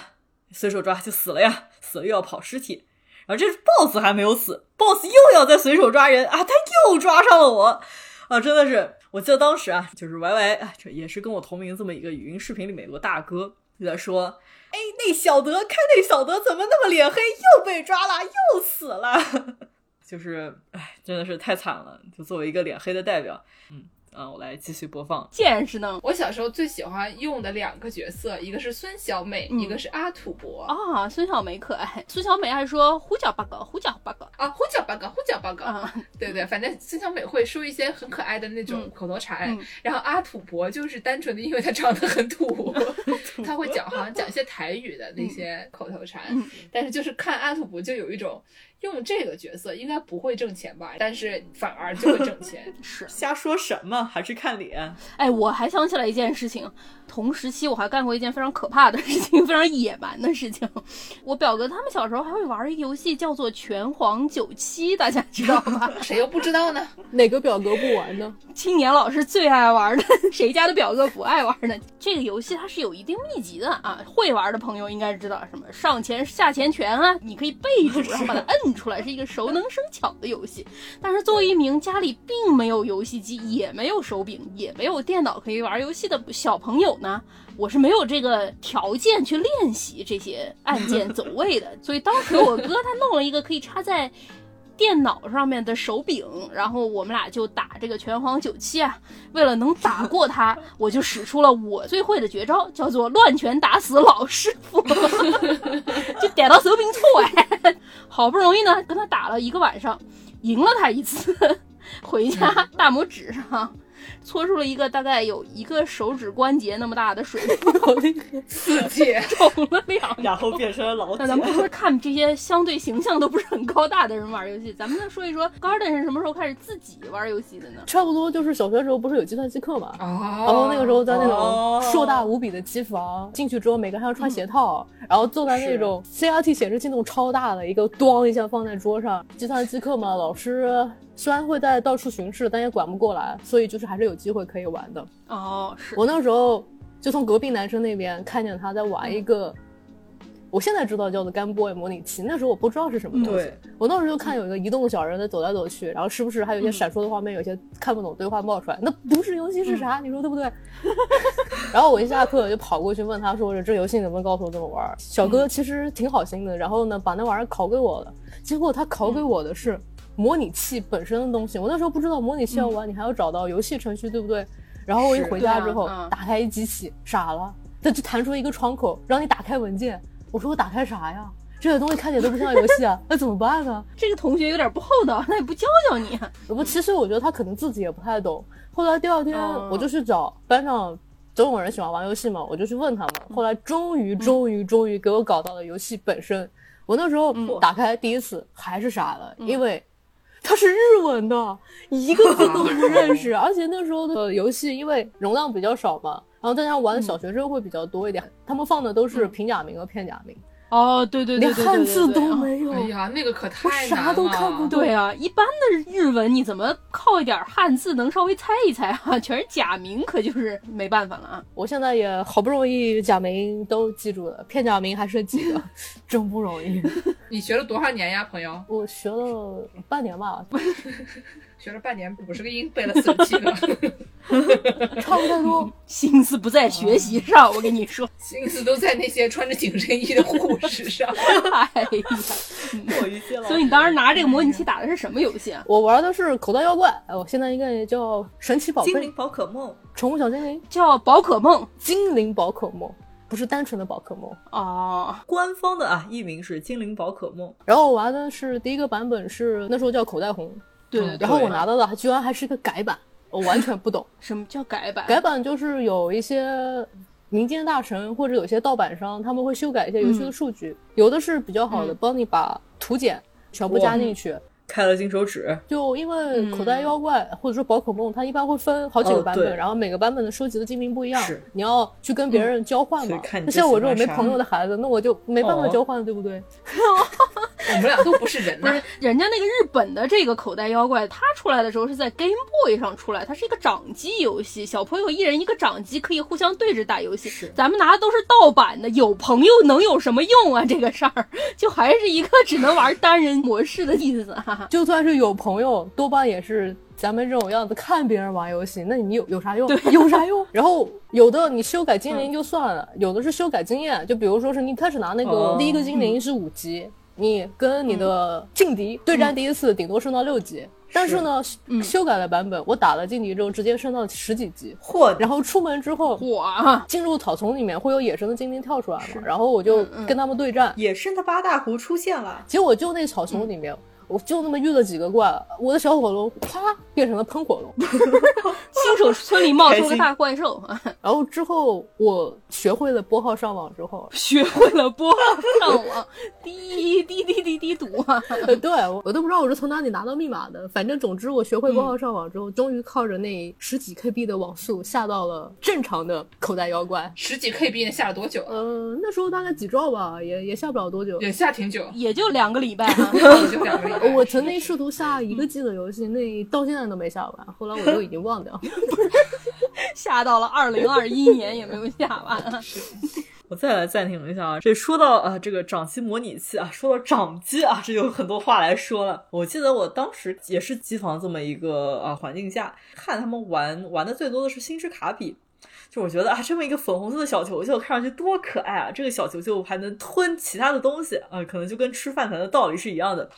随手抓就死了呀，死了又要跑尸体，然后这 boss 还没有死，boss 又要再随手抓人啊，他又抓上了我。啊，真的是，我记得当时啊，就是 Y Y，啊，这也是跟我同名这么一个语音视频里面有个大哥就在说，哎，那小德，看那小德怎么那么脸黑，又被抓了，又死了，就是，哎，真的是太惨了。就作为一个脸黑的代表，嗯。啊，我来继续播放。见识呢？我小时候最喜欢用的两个角色，一个是孙小美，嗯一个是阿土伯。啊，孙小美可爱。孙小美还说胡搅八搞，胡搅八搞。啊，胡搅八搞，胡搅八搞。啊，对对，反正孙小美会说一些很可爱的那种嗯口头禅，嗯然后阿土伯就是单纯的因为他长得很土，他会讲好像讲一些台语的那些口头禅，嗯但是就是看阿土伯就有一种用这个角色应该不会挣钱吧，但是反而就会挣钱。是。瞎说什么？还是看脸？哎，我还想起来一件事情，同时期我还干过一件非常可怕的事情，非常野蛮的事情。我表哥他们小时候还会玩一个游戏，叫做《拳皇九七》，大家知道吗？谁又不知道呢？哪个表哥不玩呢？青年老师最爱玩的，谁家的表哥不爱玩呢？这个游戏它是有一定秘籍的啊，会玩的朋友应该知道什么上前下前拳啊，你可以背住，然后把它摁出来，是一个熟能生巧的游戏。但是作为一名家里并没有游戏机，也没有手柄，也没有电脑可以玩游戏的小朋友呢，我是没有这个条件去练习这些按键走位的。所以当时我哥他弄了一个可以插在。电脑上面的手柄，然后我们俩就打这个拳皇九七啊。为了能打过他，我就使出了我最会的绝招，叫做乱拳打死老师傅，就点到手柄错哎。好不容易呢，跟他打了一个晚上，赢了他一次，回家大拇指上。搓出了一个大概有一个手指关节那么大的水 泡，那个！刺激！肿了两然后变成了老那咱们不是看这些相对形象都不是很高大的人玩游戏，咱们再说一说 Garden 是什么时候开始自己玩游戏的呢？差不多就是小学时候不是有计算机课嘛，哦，然后那个时候在那哦种硕大无比的机房，进去之后每个人还要穿鞋套，然后坐在那种 CRT 显示器那种超大的一个，咣一下放在桌上。计算机课嘛，老师虽然会在到处巡视，但也管不过来，所以就是还是有机会可以玩的。哦，是我那时候就从隔壁男生那边看见他在玩一个我现在知道叫做 Game Boy 模拟器，那时候我不知道是什么东西。对，我那时候就看有一个移动的小人在走来走去，然后时不时还有一些闪烁的画面，有些看不懂对话冒出来，那不是游戏是啥？你说对不对？然后我一下课就跑过去问他说：“这游戏能不能告诉我怎么玩？”小哥其实挺好心的，然后呢把那玩意儿拷给我了。结果他拷给我的是模拟器本身的东西，我那时候不知道模拟器要玩，你还要找到游戏程序，对不对？然后我一回家之后，打开一机器，傻了，它就弹出一个窗口，让你打开文件。我说我打开啥呀？这些东西看起来都不像游戏啊，那怎么办呢？这个同学有点不厚道，那也不教教你。不，其实我觉得他可能自己也不太懂。后来第二天哦我就去找班上，总有人喜欢玩游戏嘛，我就去问他们。后来终于终于终于给我搞到了游戏本身。我那时候打开第一次还是傻了，因为它是日文的，一个字都不认识。而且那时候的游戏因为容量比较少嘛，然后再加上玩的小学生会比较多一点，他们放的都是平假名和片假名，哦，对对对连对对汉字都没有。哎呀，那个可太难了，啥都看不懂。对啊，一般的日文你怎么靠一点汉字能稍微猜一猜啊？全是假名，可就是没办法了啊。我现在也好不容易假名都记住了，片假名还剩几个，真不容易。你学了多少年呀，朋友？我学了半年吧，学了半年，五十个音背了四十七个，差不太多。心思不在学习上，我跟你说，心思都在那些穿着紧身衣的护士上。哎呀，过于些了。所以你当时拿这个模拟器打的是什么游戏啊？我玩的是口袋妖怪，哎，我现在应该也叫神奇宝贝精灵、宝可梦，宠物小精灵、叫宝可梦精灵宝可梦，不是单纯的宝可梦。哦，官方的啊译名是精灵宝可梦。然后我玩的是第一个版本是那时候叫口袋红，对对对。然后我拿到的还居然还是一个改版，我完全不懂。什么叫改版？改版就是有一些民间大神或者有些盗版商，他们会修改一些游戏的数据，有的是比较好的，帮你把图解全部加进去。开了金手指，就因为口袋妖怪、或者说宝可梦，它一般会分好几个版本，哦然后每个版本的收集的精灵不一样，你要去跟别人交换嘛那最像我这种没朋友的孩子，那我就没办法哦交换，对不对？我们俩都不是人呐、不是，人家那个日本的这个口袋妖怪，它出来的时候是在 Game Boy 上出来，它是一个掌机游戏，小朋友一人一个掌机，可以互相对着打游戏。咱们拿的都是盗版的，有朋友能有什么用啊？这个事儿就还是一个只能玩单人模式的意思。哈哈。就算是有朋友，多半也是咱们这种样子看别人玩游戏，那你有有啥用？有啥用？然后有的你修改精灵就算了，有的是修改经验，就比如说是你开始拿那个、哦第一个精灵是五级，你跟你的劲敌对战第一次，顶多升到六级。但是呢，修改了版本，我打了劲敌之后，直接升到十几级。嚯，然后出门之后，火啊！进入草丛里面会有野生的精灵跳出来嘛，然后我就跟他们对战。野生的八大湖出现了，结果就那草丛里面，我就那么运了几个怪，我的小火龙咵变成了喷火龙。新手村里冒出个大怪兽，啊 然后之后我学会了拨号上网之后，学会了拨号上网，滴滴滴滴滴堵对我我都不知道我是从哪里拿到密码的。反正总之我学会拨号上网之后，终于靠着那十几 KB 的网速下到了正常的口袋妖怪。十几 KB，下了多久？呃，那时候大概几兆吧，也也下不了多久。也下挺久，也就两个礼拜啊。也就两个礼拜。我曾经试图下一个 G 的游戏，那到现在都没下完，后来我都已经忘掉。下到了二零二一年也没有下完啊。我再来暂停一下啊，这说到啊这个掌机模拟器啊，说到掌机啊，这有很多话来说了。我记得我当时也是机房这么一个啊环境下，看他们玩玩的最多的是星之卡比。就我觉得啊，这么一个粉红色的小球球，看上去多可爱啊！这个小球球还能吞其他的东西啊，可能就跟吃饭团的道理是一样的。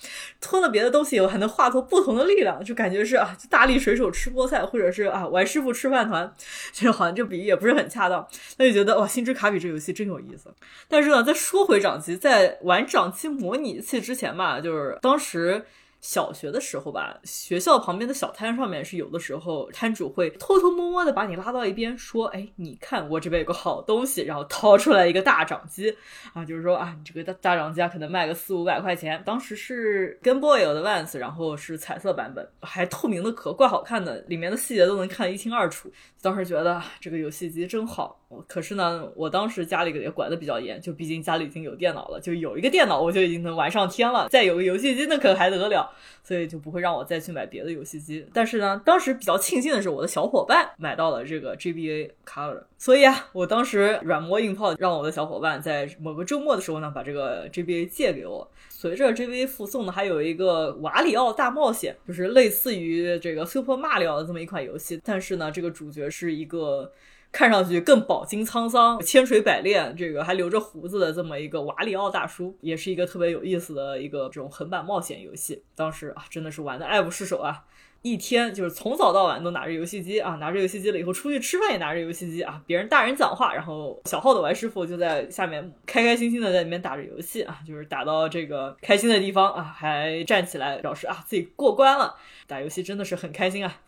吞了别的东西以后，还能化作不同的力量，就感觉是啊，就大力水手吃菠菜，或者是啊，王师傅吃饭团。这好像这比喻也不是很恰当。那就觉得哇，星之卡比这游戏真有意思。但是呢，再说回掌机，在玩掌机模拟器之前吧，就是当时。小学的时候吧，学校旁边的小摊上面是有的时候摊主会偷偷摸摸的把你拉到一边，说：“哎，你看我这边有个好东西。”然后掏出来一个大掌机啊，就是说啊，你这个大大掌机啊，可能卖个四五百块钱。当时是跟 Boy Advance，然后是彩色版本，还透明的壳，怪好看的，里面的细节都能看得一清二楚。当时觉得这个游戏机真好。可是呢，我当时家里也管的比较严，就毕竟家里已经有电脑了，就有一个电脑我就已经能玩上天了，再有个游戏机那可还得了，所以就不会让我再去买别的游戏机。但是呢，当时比较庆幸的是，我的小伙伴买到了这个 GBA Color，所以啊，我当时软磨硬泡，让我的小伙伴在某个周末的时候呢，把这个 GBA 借给我。随着 GBA 附送的还有一个瓦里奥大冒险，就是类似于这个 Super Mario 的这么一款游戏，但是呢，这个主角是一个看上去更饱经沧桑、千锤百炼，这个还留着胡子的这么一个瓦里奥大叔，也是一个特别有意思的一个这种横版冒险游戏。当时啊，真的是玩的爱不释手啊。一天就是从早到晚都拿着游戏机啊，拿着游戏机了以后出去吃饭也拿着游戏机啊，别人大人讲话，然后小号的玩师傅就在下面开开心心的在里面打着游戏啊，就是打到这个开心的地方啊，还站起来表示啊自己过关了，打游戏真的是很开心啊。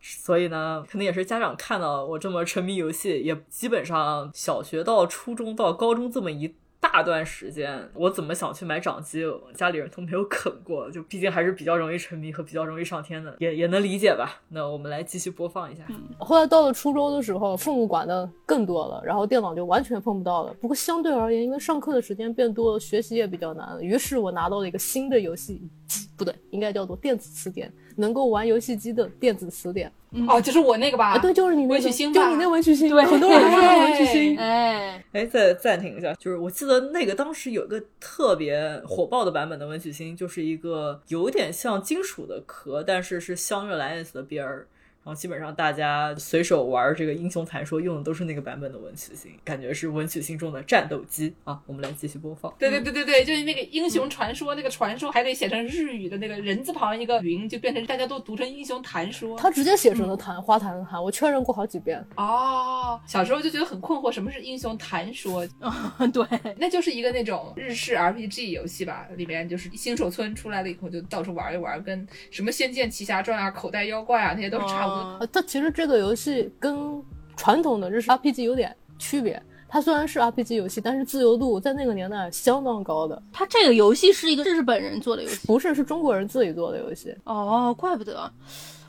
所以呢，可能也是家长看到我这么沉迷游戏，也基本上小学到初中到高中这么一。大段时间，我怎么想去买掌机，家里人都没有啃过。就毕竟还是比较容易沉迷和比较容易上天的，也也能理解吧。那我们来继续播放一下。后来到了初中的时候，父母管的更多了，然后电脑就完全碰不到了。不过相对而言，因为上课的时间变多了，学习也比较难。于是我拿到了一个新的游戏，不对，应该叫做电子词典。能够玩游戏机的电子词典哦，就是我那个吧？对，就是你那文曲星，就你那文曲星，对，很多人都说文曲星。哎哎，再暂停一下，就是我记得那个当时有一个特别火爆的版本的文曲星，就是一个有点像金属的壳，但是是镶着蓝颜色的边儿。然后基本上大家随手玩这个英雄传说用的都是那个版本的文曲星，感觉是文曲星中的战斗机啊。我们来继续播放。对对对对对，就是那个英雄传说，那个传说还得写成日语的那个人字旁一个云，就变成大家都读成英雄弹说。他直接写成了弹花坛的弹，我确认过好几遍。哦，小时候就觉得很困惑，什么是英雄弹说？对，那就是一个那种日式 RPG 游戏吧，里面就是新手村出来了以后就到处玩一玩，跟什么仙剑奇侠传啊、口袋妖怪啊那些都是差不多。呃，它其实这个游戏跟传统的日式 RPG 有点区别。它虽然是 RPG 游戏，但是自由度在那个年代相当高的。它这个游戏是一个日本人做的游戏，不是，是中国人自己做的游戏。哦，怪不得。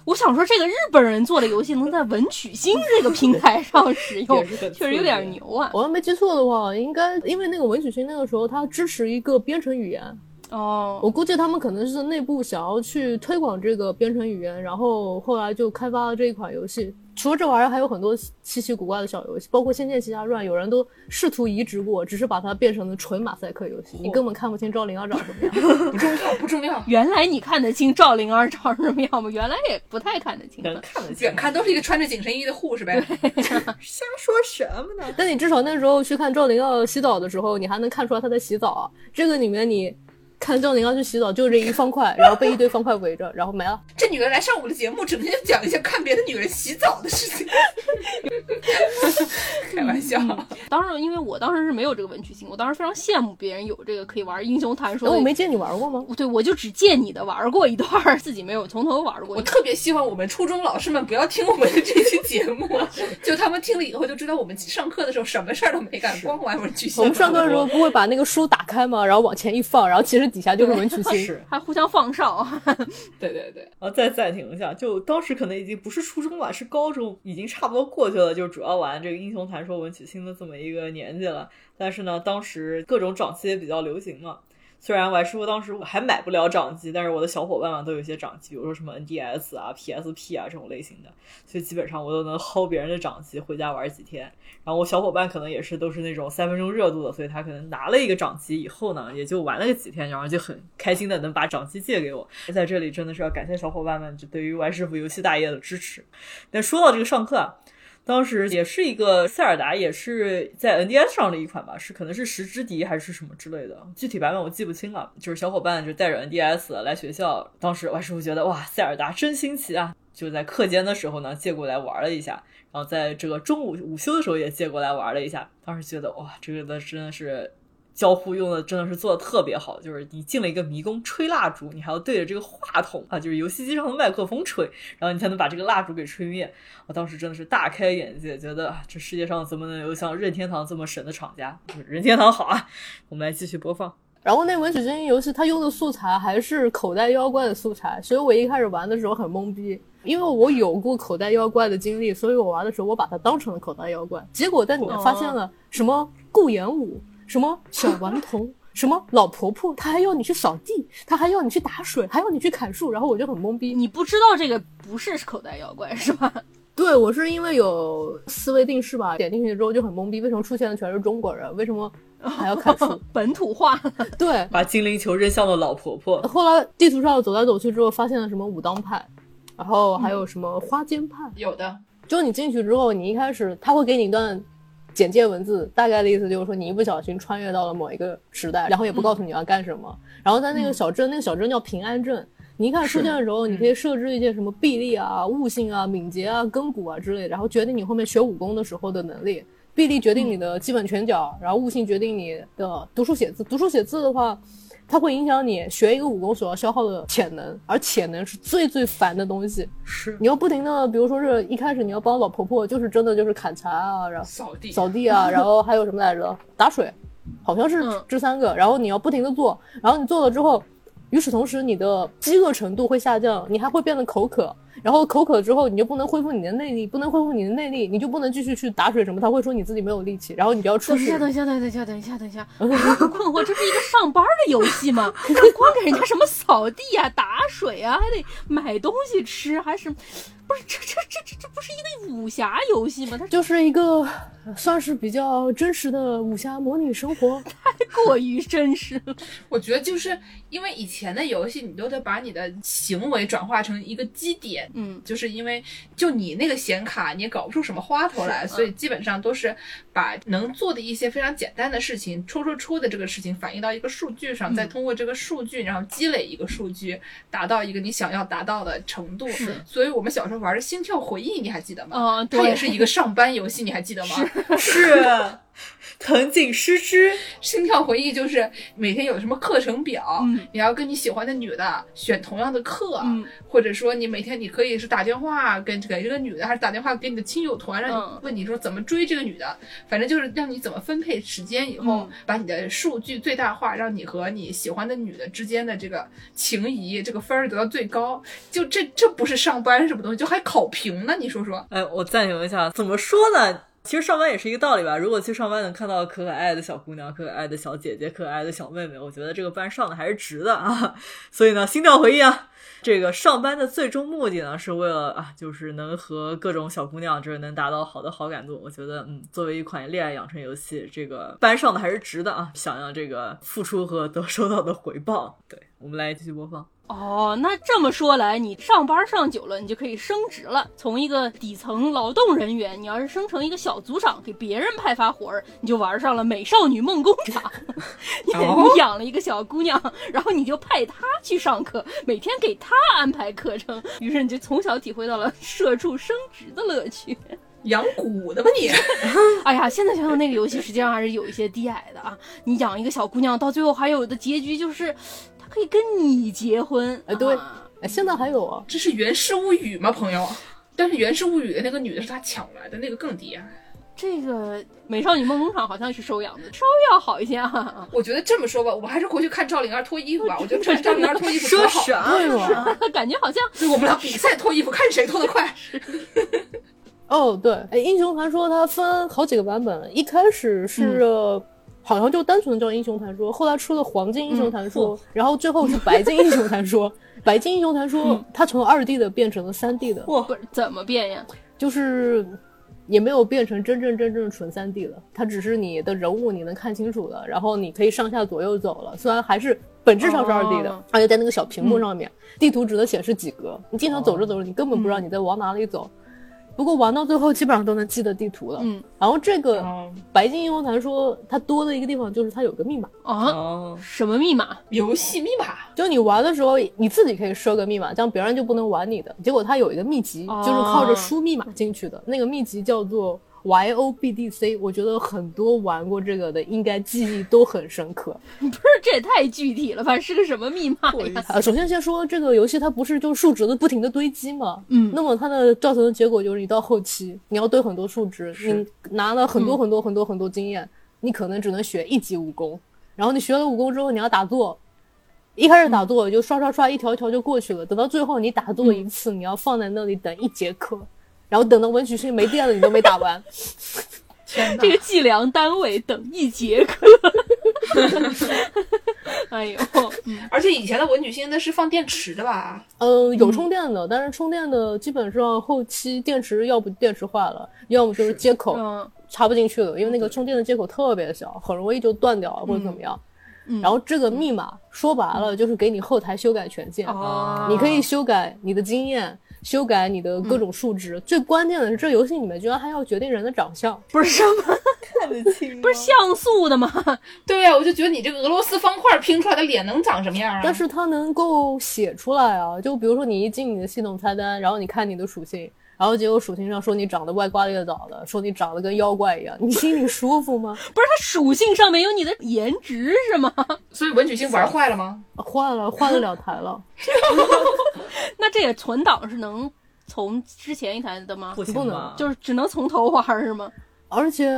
我想说，这个日本人做的游戏能在文曲星这个平台上使用，确实有点牛啊！我要没记错的话，应该因为那个文曲星那个时候它支持一个编程语言。哦，我估计他们可能是内部想要去推广这个编程语言，然后后来就开发了这一款游戏。除了这玩意儿，还有很多稀奇古怪的小游戏，包括《仙剑奇侠传》，有人都试图移植过，只是把它变成了纯马赛克游戏，你根本看不清赵灵儿长什么样。不重要，不重要。原来你看得清赵灵儿长什么样吗？原来也不太看得清。能看得清，远看都是一个穿着紧身衣的护士呗。瞎说什么呢？但你至少那时候去看赵灵儿洗澡的时候，你还能看出来她在洗澡啊。这个里面你。看赵宁刚去洗澡，就这一方块，然后被一堆方块围着，然后没了。这女人来上我的节目，整天讲一些看别的女人洗澡的事情。开玩笑。当时，因为我当时是没有这个文曲星，我当时非常羡慕别人有这个可以玩英雄弹说。我没见你玩过吗？对，我就只见你的玩过一段，自己没有从头玩过。我特别希望我们初中老师们不要听我们的这期节目，就他们听了以后就知道我们上课的时候什么事儿都没干，光玩文曲星。我们上课的时候不会把那个书打开吗？然后往前一放，然后其实。底下就是文曲星，还互相放哨。对 对对，啊，再暂停一下，就当时可能已经不是初中了，是高中，已经差不多过去了，就主要玩这个英雄传说文曲星的这么一个年纪了。但是呢，当时各种掌机也比较流行嘛。虽然玩师傅当时我还买不了掌机，但是我的小伙伴们都有一些掌机，比如说什么 NDS 啊、PSP 啊这种类型的，所以基本上我都能薅别人的掌机回家玩几天。然后我小伙伴可能也是都是那种三分钟热度的，所以他可能拿了一个掌机以后呢，也就玩了个几天，然后就很开心的能把掌机借给我。在这里真的是要感谢小伙伴们就对于玩师傅游戏大业的支持。但说到这个上课啊。当时也是一个塞尔达，也是在 NDS 上的一款吧，是可能是十之敌还是什么之类的，具体版本我记不清了。就是小伙伴就带着 NDS 来学校，当时我师傅觉得哇，塞尔达真新奇啊，就在课间的时候呢借过来玩了一下，然后在这个中午午休的时候也借过来玩了一下，当时觉得哇，这个的真的是。交互用的真的是做的特别好，就是你进了一个迷宫吹蜡烛，你还要对着这个话筒啊，就是游戏机上的麦克风吹，然后你才能把这个蜡烛给吹灭。我当时真的是大开眼界，觉得这世界上怎么能有像任天堂这么神的厂家？任天堂好啊！我们来继续播放。然后那文曲星游戏它用的素材还是口袋妖怪的素材，所以我一开始玩的时候很懵逼，因为我有过口袋妖怪的经历，所以我玩的时候我把它当成了口袋妖怪。结果在里面发现了什么顾炎武，什么小顽童。什么老婆婆，他还要你去扫地，他还要你去打水，还要你去砍树，然后我就很懵逼。你不知道这个不是口袋妖怪是吧？对我是因为有思维定式吧，点进去之后就很懵逼，为什么出现的全是中国人？为什么还要砍树？本土化。对，把精灵球扔向了老婆婆。后来地图上走来走去之后，发现了什么武当派，然后还有什么花间派。有的，就你进去之后，你一开始他会给你一段。简介文字大概的意思就是说，你一不小心穿越到了某一个时代，然后也不告诉你要干什么。然后在那个小镇，那个小镇叫平安镇。你一开始出现的时候，你可以设置一些什么臂力啊、悟性啊、敏捷啊、根骨啊之类，然后决定你后面学武功的时候的能力。臂力决定你的基本拳脚，然后悟性决定你的读书写字。读书写字的话。它会影响你学一个武功所要消耗的潜能，而潜能是最最烦的东西。是，你要不停的，比如说是一开始你要帮老婆婆，就是真的就是砍柴啊，然后扫地扫地啊，然后还有什么来着？打水，好像是这三个。然后你要不停的做，然后你做了之后，与此同时你的饥饿程度会下降，你还会变得口渴。然后口渴之后，你就不能恢复你的内力，不能恢复你的内力，你就不能继续去打水什么。他会说你自己没有力气，然后你就要出去。等一下，等一下，等一下，等一下，等一下，我困惑，这是一个上班的游戏吗？你光给人家什么扫地啊、打水啊，还得买东西吃，还是？不是这这这这这不是一个武侠游戏吗？它就是一个算是比较真实的武侠模拟生活，太过于真实了。我觉得就是因为以前的游戏，你都得把你的行为转化成一个基点，嗯，就是因为就你那个显卡，你也搞不出什么花头来，所以基本上都是把能做的一些非常简单的事情，戳戳戳的这个事情反映到一个数据上，再通过这个数据，然后积累一个数据，达到一个你想要达到的程度。所以我们小时候。玩的心跳回忆，你还记得吗？嗯，它也是一个上班游戏，你还记得吗？是。藤井诗织心跳回忆就是每天有什么课程表，你要跟你喜欢的女的选同样的课，或者说你每天你可以是打电话跟给这个女的，还是打电话给你的亲友团，让你问你说怎么追这个女的，反正就是让你怎么分配时间，以后把你的数据最大化，让你和你喜欢的女的之间的这个情谊这个分儿得到最高。就这这不是上班什么东西，就还考评呢？你说说？哎，我暂停一下，怎么说呢？其实上班也是一个道理吧。如果去上班能看到可可爱的小姑娘、可可爱的小姐姐、可可爱的小妹妹，我觉得这个班上的还是值的啊。所以呢，心跳回忆啊，这个上班的最终目的呢，是为了啊，就是能和各种小姑娘，就是能达到好的好感度。我觉得，嗯，作为一款恋爱养成游戏，这个班上的还是值的啊。想要这个付出和得 收到的回报，对我们来继续播放。哦，那这么说来，你上班上久了，你就可以升职了。从一个底层劳动人员，你要是升成一个小组长，给别人派发活儿，你就玩上了美少女梦工厂。你养了一个小姑娘，然后你就派她去上课，每天给她安排课程，于是你就从小体会到了社畜升职的乐趣。养蛊的吧你？哎呀，现在想想那个游戏，实际上还是有一些低矮的啊。你养一个小姑娘，到最后还有的结局就是。可以跟你结婚？哎，对，哎，现在还有啊。这是《源氏物语》吗，朋友？但是《源氏物语》的那个女的是他抢来的，那个更低啊。这个《美少女梦工厂》好像是收养的，稍微要好一些啊。我觉得这么说吧，我还是回去看赵灵儿脱衣服吧。我觉得看赵灵儿脱衣服多好，感觉好像我们俩比赛脱衣服，看谁脱得快。哦，对，哎，《英雄传说》它分好几个版本，一开始是。好像就单纯的叫英雄传说，后来出了黄金英雄传说，然后最后是白金英雄传说。白金英雄传说它从二 D 的变成了三 D 的，不怎么变呀？就是也没有变成真正真正纯三 D 了，它只是你的人物你能看清楚了，然后你可以上下左右走了。虽然还是本质上是二 D 的，而且在那个小屏幕上面，地图只能显示几格，你经常走着走着，你根本不知道你在往哪里走。不过玩到最后基本上都能记得地图了。嗯，然后这个《白金英雄传说》它多的一个地方就是它有个密码啊，什么密码？游戏密码？就你玩的时候你自己可以设个密码，这样别人就不能玩你的。结果它有一个秘籍，就是靠着输密码进去的。那个秘籍叫做。Y O B D C，我觉得很多玩过这个的应该记忆都很深刻。不是，这也太具体了吧？是个什么密码呀？啊，首先先说这个游戏，它不是就数值的不停的堆积嘛？嗯，那么它的造成的结果就是你到后期你要堆很多数值，你拿了很多很多很多很多经验，你可能只能学一级武功。然后你学了武功之后，你要打坐，一开始打坐就刷刷刷一条一条就过去了，等到最后你打坐一次，你要放在那里等一节课，然后等到文曲星没电了，你都没打完。天哪这个计量单位等一节课。哎呦，嗯而且以前的文曲星那是放电池的吧？嗯，有充电的，但是充电的基本上后期电池要不电池坏了，要么就是接口嗯插不进去了，因为那个充电的接口特别小，很容易就断掉或者怎么样。嗯然后这个密码说白了就是给你后台修改权限，哦，你可以修改你的经验，修改你的各种数值。最关键的是，这游戏里面居然还要决定人的长相。不是什么，看得清 吗，不是像素的吗？对呀、我就觉得你这个俄罗斯方块拼出来的脸能长什么样啊？但是它能够写出来啊，就比如说你一进你的系统菜单，然后你看你的属性，然后结果属性上说你长得歪瓜裂枣的，说你长得跟妖怪一样，你心里舒服吗？不是它属性上面有你的颜值是吗？所以文曲星玩坏了吗？换了，换了两台了，那这也存档是能从之前一台的吗？不行不能？就是只能从头玩是吗？而且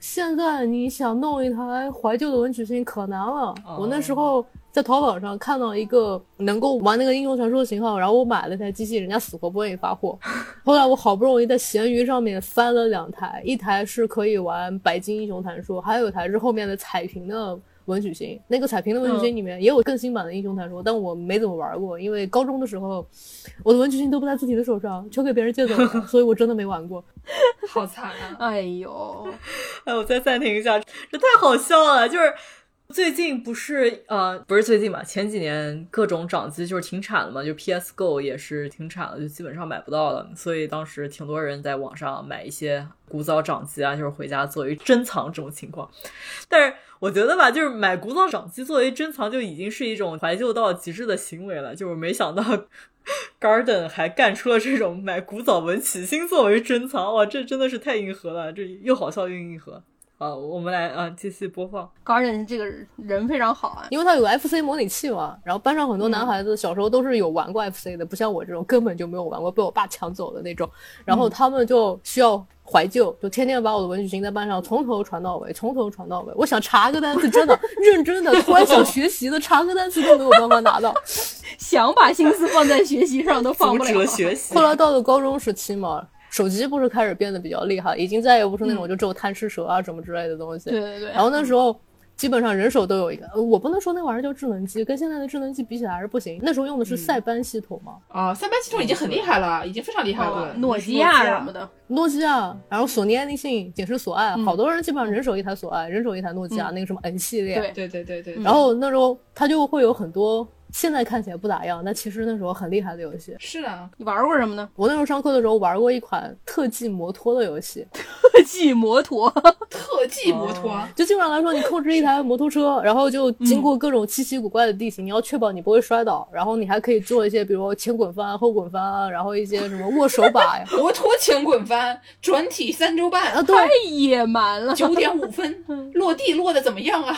现在你想弄一台怀旧的文曲星可难了。哦我那时候在淘宝上看到一个能够玩那个英雄传说的型号，然后我买了台机器，人家死活不愿意发货。后来我好不容易在闲鱼上面翻了两台，一台是可以玩白金英雄传说，还有一台是后面的彩屏的。文曲星那个彩屏的文曲星里面也有更新版的英雄传说，但我没怎么玩过，因为高中的时候我的文曲星都不在自己的手上，全给别人借走了，所以我真的没玩过。好惨啊！哎呦，哎，我再暂停一下，这太好笑了。就是最近不是呃，不是最近吧，前几年各种掌机就是停产了嘛，就 PS Go 也是停产了，就基本上买不到了。所以当时挺多人在网上买一些古早掌机啊，就是回家作为珍藏这种情况。但是我觉得吧，就是买古早掌机作为珍藏就已经是一种怀旧到极致的行为了。就是没想到 Garden 还干出了这种买古早文曲星作为珍藏，哇，这真的是太硬核了，这又好笑又硬核。啊，我们来啊，继续播放。高人这个人非常好啊，因为他有个 FC 模拟器嘛，然后班上很多男孩子小时候都是有玩过 FC 的，不像我这种根本就没有玩过，被我爸抢走的那种。然后他们就需要怀旧，就天天把我的文曲星在班上从头传到尾，从头传到尾。我想查个单词，真的认真的，突然想学习的，查个单词都没有办法拿到。想把心思放在学习上都放阻不了。止了学习后。来到了高中时期嘛，手机不是开始变得比较厉害，已经再也不是那种就只有贪吃蛇啊什么之类的东西。对对对，然后那时候基本上人手都有一个，呃我不能说那玩意儿叫智能机，跟现在的智能机比起来还是不行。那时候用的是塞班系统嘛，啊，塞班系统已经很厉害了，已经非常厉害哦了。诺基亚什么的，诺基亚，然后索尼爱立信、简氏索爱，好多人基本上人手一台索爱，人手一台诺基亚，那个什么 N 系列。对对对对对，然后那时候它就会有很多现在看起来不咋样，但其实那时候很厉害的游戏。是啊，你玩过什么呢？我那时候上课的时候玩过一款特技摩托的游戏，特技摩托，特技摩托，就基本上来说，你控制一台摩托车，然后就经过各种稀奇古怪的地形，你要确保你不会摔倒，然后你还可以做一些，比如前滚翻、后滚翻啊，然后一些什么握手把呀，摩托前滚翻，转体三周啊，半，啊，太野蛮了。九点五分，落地落的怎么样啊？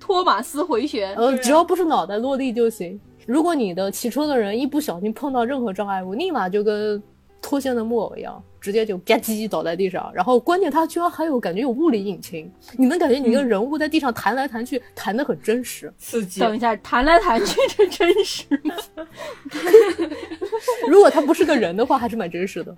托马斯回旋，呃，只要不是脑袋落地就行。如果你的骑车的人一不小心碰到任何障碍物，立马就跟脱线的木偶一样，直接就吧唧倒在地上。然后关键他居然还有感觉有物理引擎，你能感觉你的人物在地上弹来弹去，弹得很真实。刺激！等一下，弹来弹去，这真实吗？如果他不是个人的话，还是蛮真实的。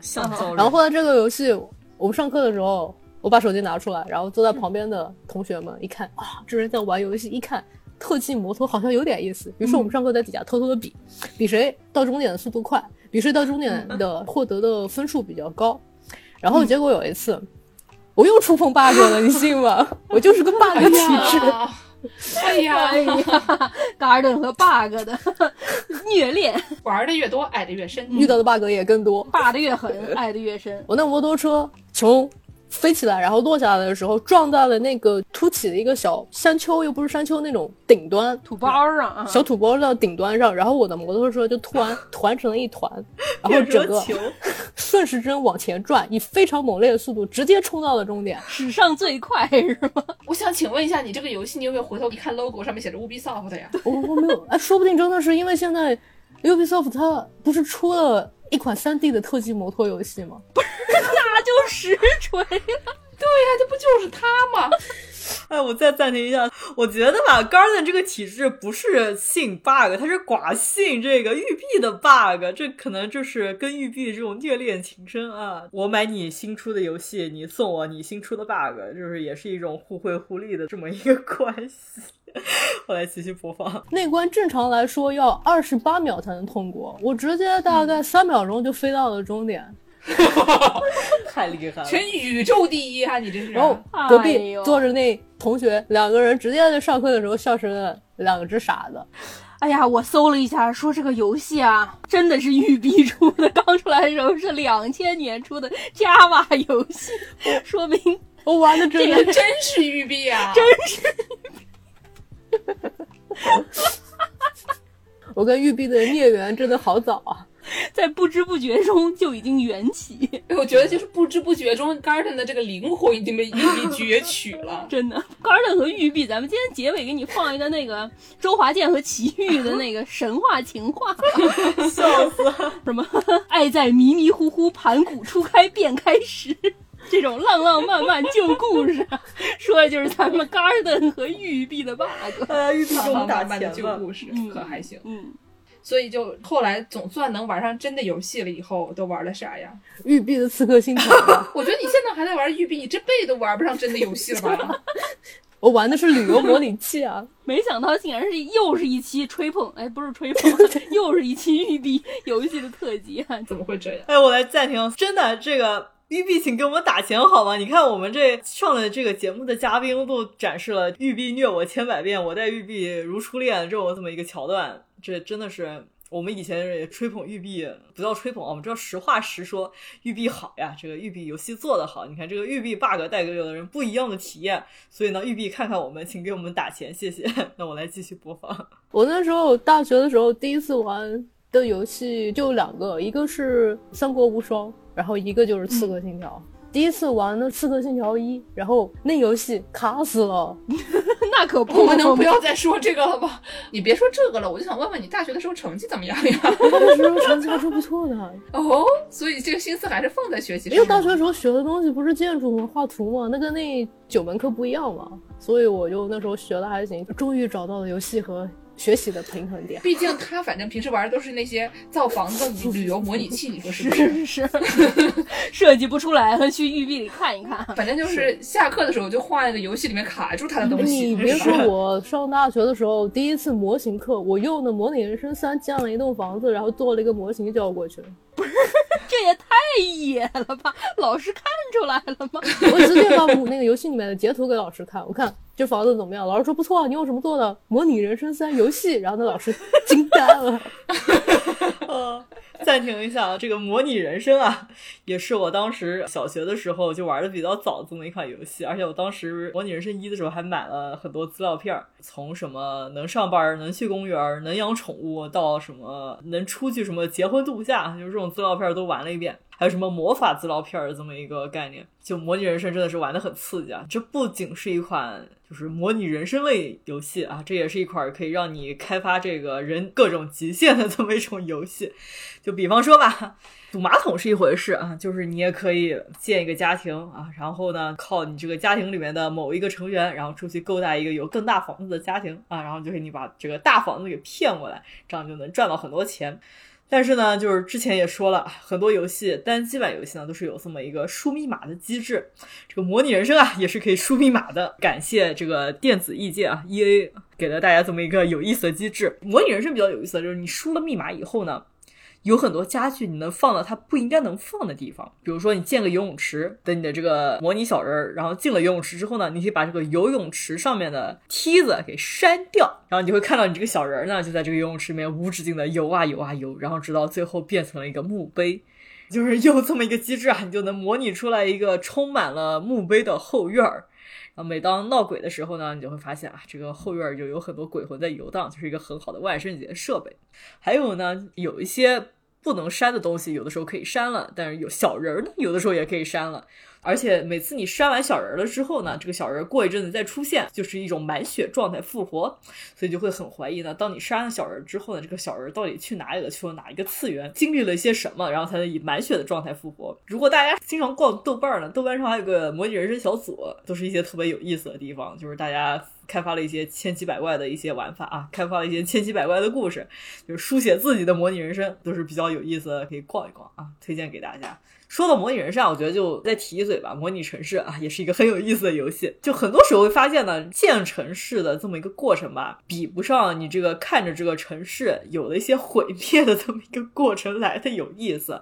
然后后来这个游戏，我们上课的时候，我把手机拿出来，然后坐在旁边的同学们一看，啊，这人在玩游戏，一看特技摩托好像有点意思。比如说我们上课在底下偷偷的比，比谁到终点的速度快，比谁到终点的 获得的分数比较高。然后结果有一次，我又触碰 bug 了，你信吗？我就是个 bug 体质。呀，哎呀哎，呀，Garden 和 Bug 的虐恋，玩的越多，爱的越深。遇到的 bug 也更多。霸的越狠，爱的越深。我那摩托车从飞起来，然后落下来的时候撞在了那个凸起的一个小山丘，又不是山丘那种顶端，土包上啊，小土包的顶端上，然后我的摩托车就突然 团成了一团，然后整个球，顺时针往前转，以非常猛烈的速度直接冲到了终点。史上最快是吗？我想请问一下，你这个游戏你有没有回头一看 logo 上面写着 Ubisoft 呀？我我没有，哎，说不定真的是因为现在 Ubisoft 它不是出了一款 3D 的特技摩托游戏吗？那就实锤了。对呀，这不就是他吗？哎，我再暂停一下，我觉得吧，Garden 这个体质不是性 bug，它是寡性这个玉璧的 bug，这可能就是跟玉璧这种虐恋情深啊。我买你新出的游戏，你送我你新出的 bug，就是也是一种互惠互利的这么一个关系。我来继续播放。那关正常来说要二十八秒才能通过，我直接大概三秒钟就飞到了终点。太厉害了！全宇宙第一啊！你这是。然后隔哎壁呦坐着那同学，两个人直接在上课的时候笑成了两只傻子。哎呀，我搜了一下，说这个游戏啊，真的是育碧出的，刚出来的时候是两千年出的 Java 游戏，说明我玩的真的这个真是玉碧啊！真是我跟育碧的孽缘真的好早啊！在不知不觉中就已经缘起，我觉得就是不知不觉中，Garden 的这个灵魂已经被玉璧攫取了。真的。Garden 和玉璧，咱们今天结尾给你放一个那个周华健和齐豫的那个神话情话，笑死了！什么爱在迷迷糊糊，盘古初开便开始。这种浪浪漫漫旧故事，说的就是咱们 Garden 和育碧的 bug。呃，玉璧给我们打慢慢的钱。旧故事嗯可还行。嗯，所以就后来总算能玩上真的游戏了，以后都玩了啥呀？育碧的《刺客信条》，我觉得你现在还在玩育碧，你这辈子都玩不上真的游戏了吧？我玩的是旅游模拟器啊。没想到竟然是又是一期吹捧，哎，不是吹捧，又是一期育碧游戏的特辑啊！怎么会这样？哎，我来暂停，真的这个。育碧，请给我们打钱好吗？你看我们这上了这个节目的嘉宾都展示了育碧虐我千百遍，我待育碧如初恋这种这么一个桥段，这真的是我们以前也吹捧玉碧，不叫吹捧啊，我们知道实话实说，玉碧好呀，这个玉碧游戏做得好。你看这个玉碧 bug 带给有的人不一样的体验，所以呢，玉碧看看我们，请给我们打钱，谢谢。那我来继续播放。我那时候大学的时候第一次玩的游戏就两个，一个是《三国无双》，然后一个就是《刺客信条》。第一次玩的《刺客信条一》，然后那游戏卡死了。那可不，我们能不要再说这个了吧？你别说这个了，我就想问问你大学的时候成绩怎么样呀？大学时候成绩还是不错的，哦，所以这个心思还是放在学习上。因为大学的时候学的东西不是建筑吗？画图吗，那跟那九门课不一样嘛，所以我就那时候学的还行，终于找到了游戏和学习的平衡点。毕竟他反正平时玩的都是那些造房子、旅游模拟器，你说是不是？是是，设计不出来了，去育碧里看一看。反正就是下课的时候就画那个游戏里面卡住他的东西。你别说，我上大学的时候第一次模型课，我用的《模拟人生三》建了一栋房子，然后做了一个模型交过去了。这也太野了吧！老师看出来了吗？我直接把我那个游戏里面的截图给老师看，我看这房子怎么样？老师说不错，你用什么做的？《模拟人生三》游戏。然后那老师惊呆了。呃，暂停一下啊，这个模拟人生啊，也是我当时小学的时候就玩的比较早这么一款游戏，而且我当时模拟人生一的时候还买了很多资料片儿，从什么能上班、能去公园、能养宠物，到什么能出去什么结婚度假，就是这种资料片都玩了一遍。还有什么魔法资料片儿这么一个概念，就模拟人生真的是玩的很刺激啊！这不仅是一款就是模拟人生类游戏啊，这也是一款可以让你开发这个人各种极限的这么一种游戏。就比方说吧，堵马桶是一回事啊，就是你也可以建一个家庭啊，然后呢，靠你这个家庭里面的某一个成员，然后出去勾搭一个有更大房子的家庭啊，然后就给你把这个大房子给骗过来，这样就能赚到很多钱。但是呢，就是之前也说了，很多游戏单机版游戏呢都是有这么一个输密码的机制。这个模拟人生啊，也是可以输密码的。感谢这个电子艺界啊，E A 给了大家这么一个有意思的机制。模拟人生比较有意思的就是你输了密码以后呢。有很多家具你能放到它不应该能放的地方，比如说你建个游泳池，等你的这个模拟小人儿，然后进了游泳池之后呢，你可以把这个游泳池上面的梯子给删掉，然后你就会看到你这个小人儿呢就在这个游泳池里面无止境的游啊游啊游，然后直到最后变成了一个墓碑。就是有这么一个机制啊，你就能模拟出来一个充满了墓碑的后院儿。然后每当闹鬼的时候呢，你就会发现啊，这个后院儿就有很多鬼魂在游荡，就是一个很好的万圣节设备。还有呢，有一些不能删的东西，有的时候可以删了，但是有小人儿呢，有的时候也可以删了。而且每次你删完小人了之后呢，这个小人过一阵子再出现，就是一种满血状态复活，所以就会很怀疑呢。当你删了小人之后呢，这个小人到底去哪里了？去了哪一个次元？经历了一些什么？然后才能以满血的状态复活？如果大家经常逛豆瓣呢，豆瓣上还有个模拟人生小组，都是一些特别有意思的地方，就是大家开发了一些千奇百怪的一些玩法啊，开发了一些千奇百怪的故事，就是书写自己的模拟人生，都是比较有意思的，可以逛一逛啊，推荐给大家。说到模拟人上，我觉得就再提一嘴吧。模拟城市啊，也是一个很有意思的游戏。就很多时候会发现呢，建城市的这么一个过程吧，比不上你这个看着这个城市有了一些毁灭的这么一个过程来的有意思。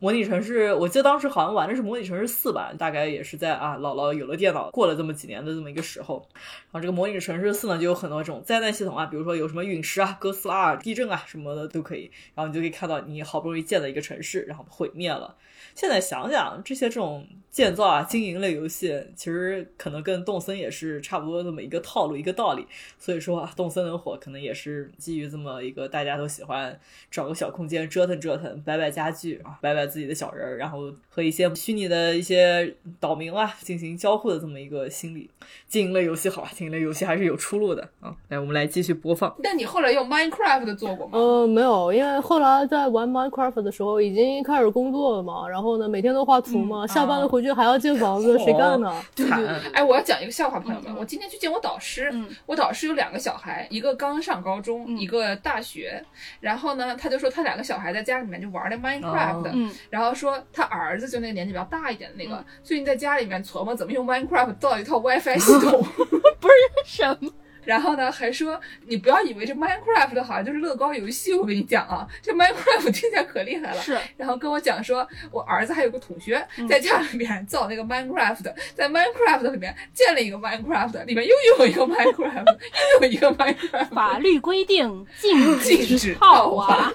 模拟城市，我记得当时好像玩的是模拟城市四吧，大概也是在啊姥姥有了电脑，过了这么几年的这么一个时候。然后这个模拟城市四呢，就有很多这种灾难系统啊，比如说有什么陨石啊、哥斯拉啊、地震啊什么的都可以。然后你就可以看到你好不容易建的一个城市，然后毁灭了。现在想想，这些这种建造啊、经营类游戏，其实可能跟动森也是差不多这么一个套路、一个道理。所以说啊，动森能火，可能也是基于这么一个大家都喜欢找个小空间折腾折腾，摆摆家具啊，摆摆自己的小人儿，然后和一些虚拟的一些岛民啊进行交互的这么一个心理。经营类游戏好，经营类游戏还是有出路的啊！来，我们来继续播放。那你后来用 Minecraft 做过吗？呃，没有，因为后来在玩 Minecraft 的时候已经开始工作了嘛，然后呢，每天都画图嘛，下班了回去还要建房子，谁干呢？对，哎，我要讲一个笑话，朋友们，我今天去见我导师，我导师有两个小孩，一个刚上高中，一个大学，然后呢，他就说他两个小孩在家里面就玩那 Minecraft，然后说他儿子就那个年纪比较大一点的那个，最近在家里面琢磨怎么用 Minecraft 造一套 WiFi 系统。不是什么，然后呢，还说你不要以为这 Minecraft 好像就是乐高游戏，我跟你讲啊，这 Minecraft 听起来可厉害了。是，然后跟我讲说，我儿子还有个同学在家里面造那个 Minecraft，在 Minecraft 里面建了一个 Minecraft，里面又有一个 Minecraft，又有一个 Minecraft。法律规定禁禁止套娃。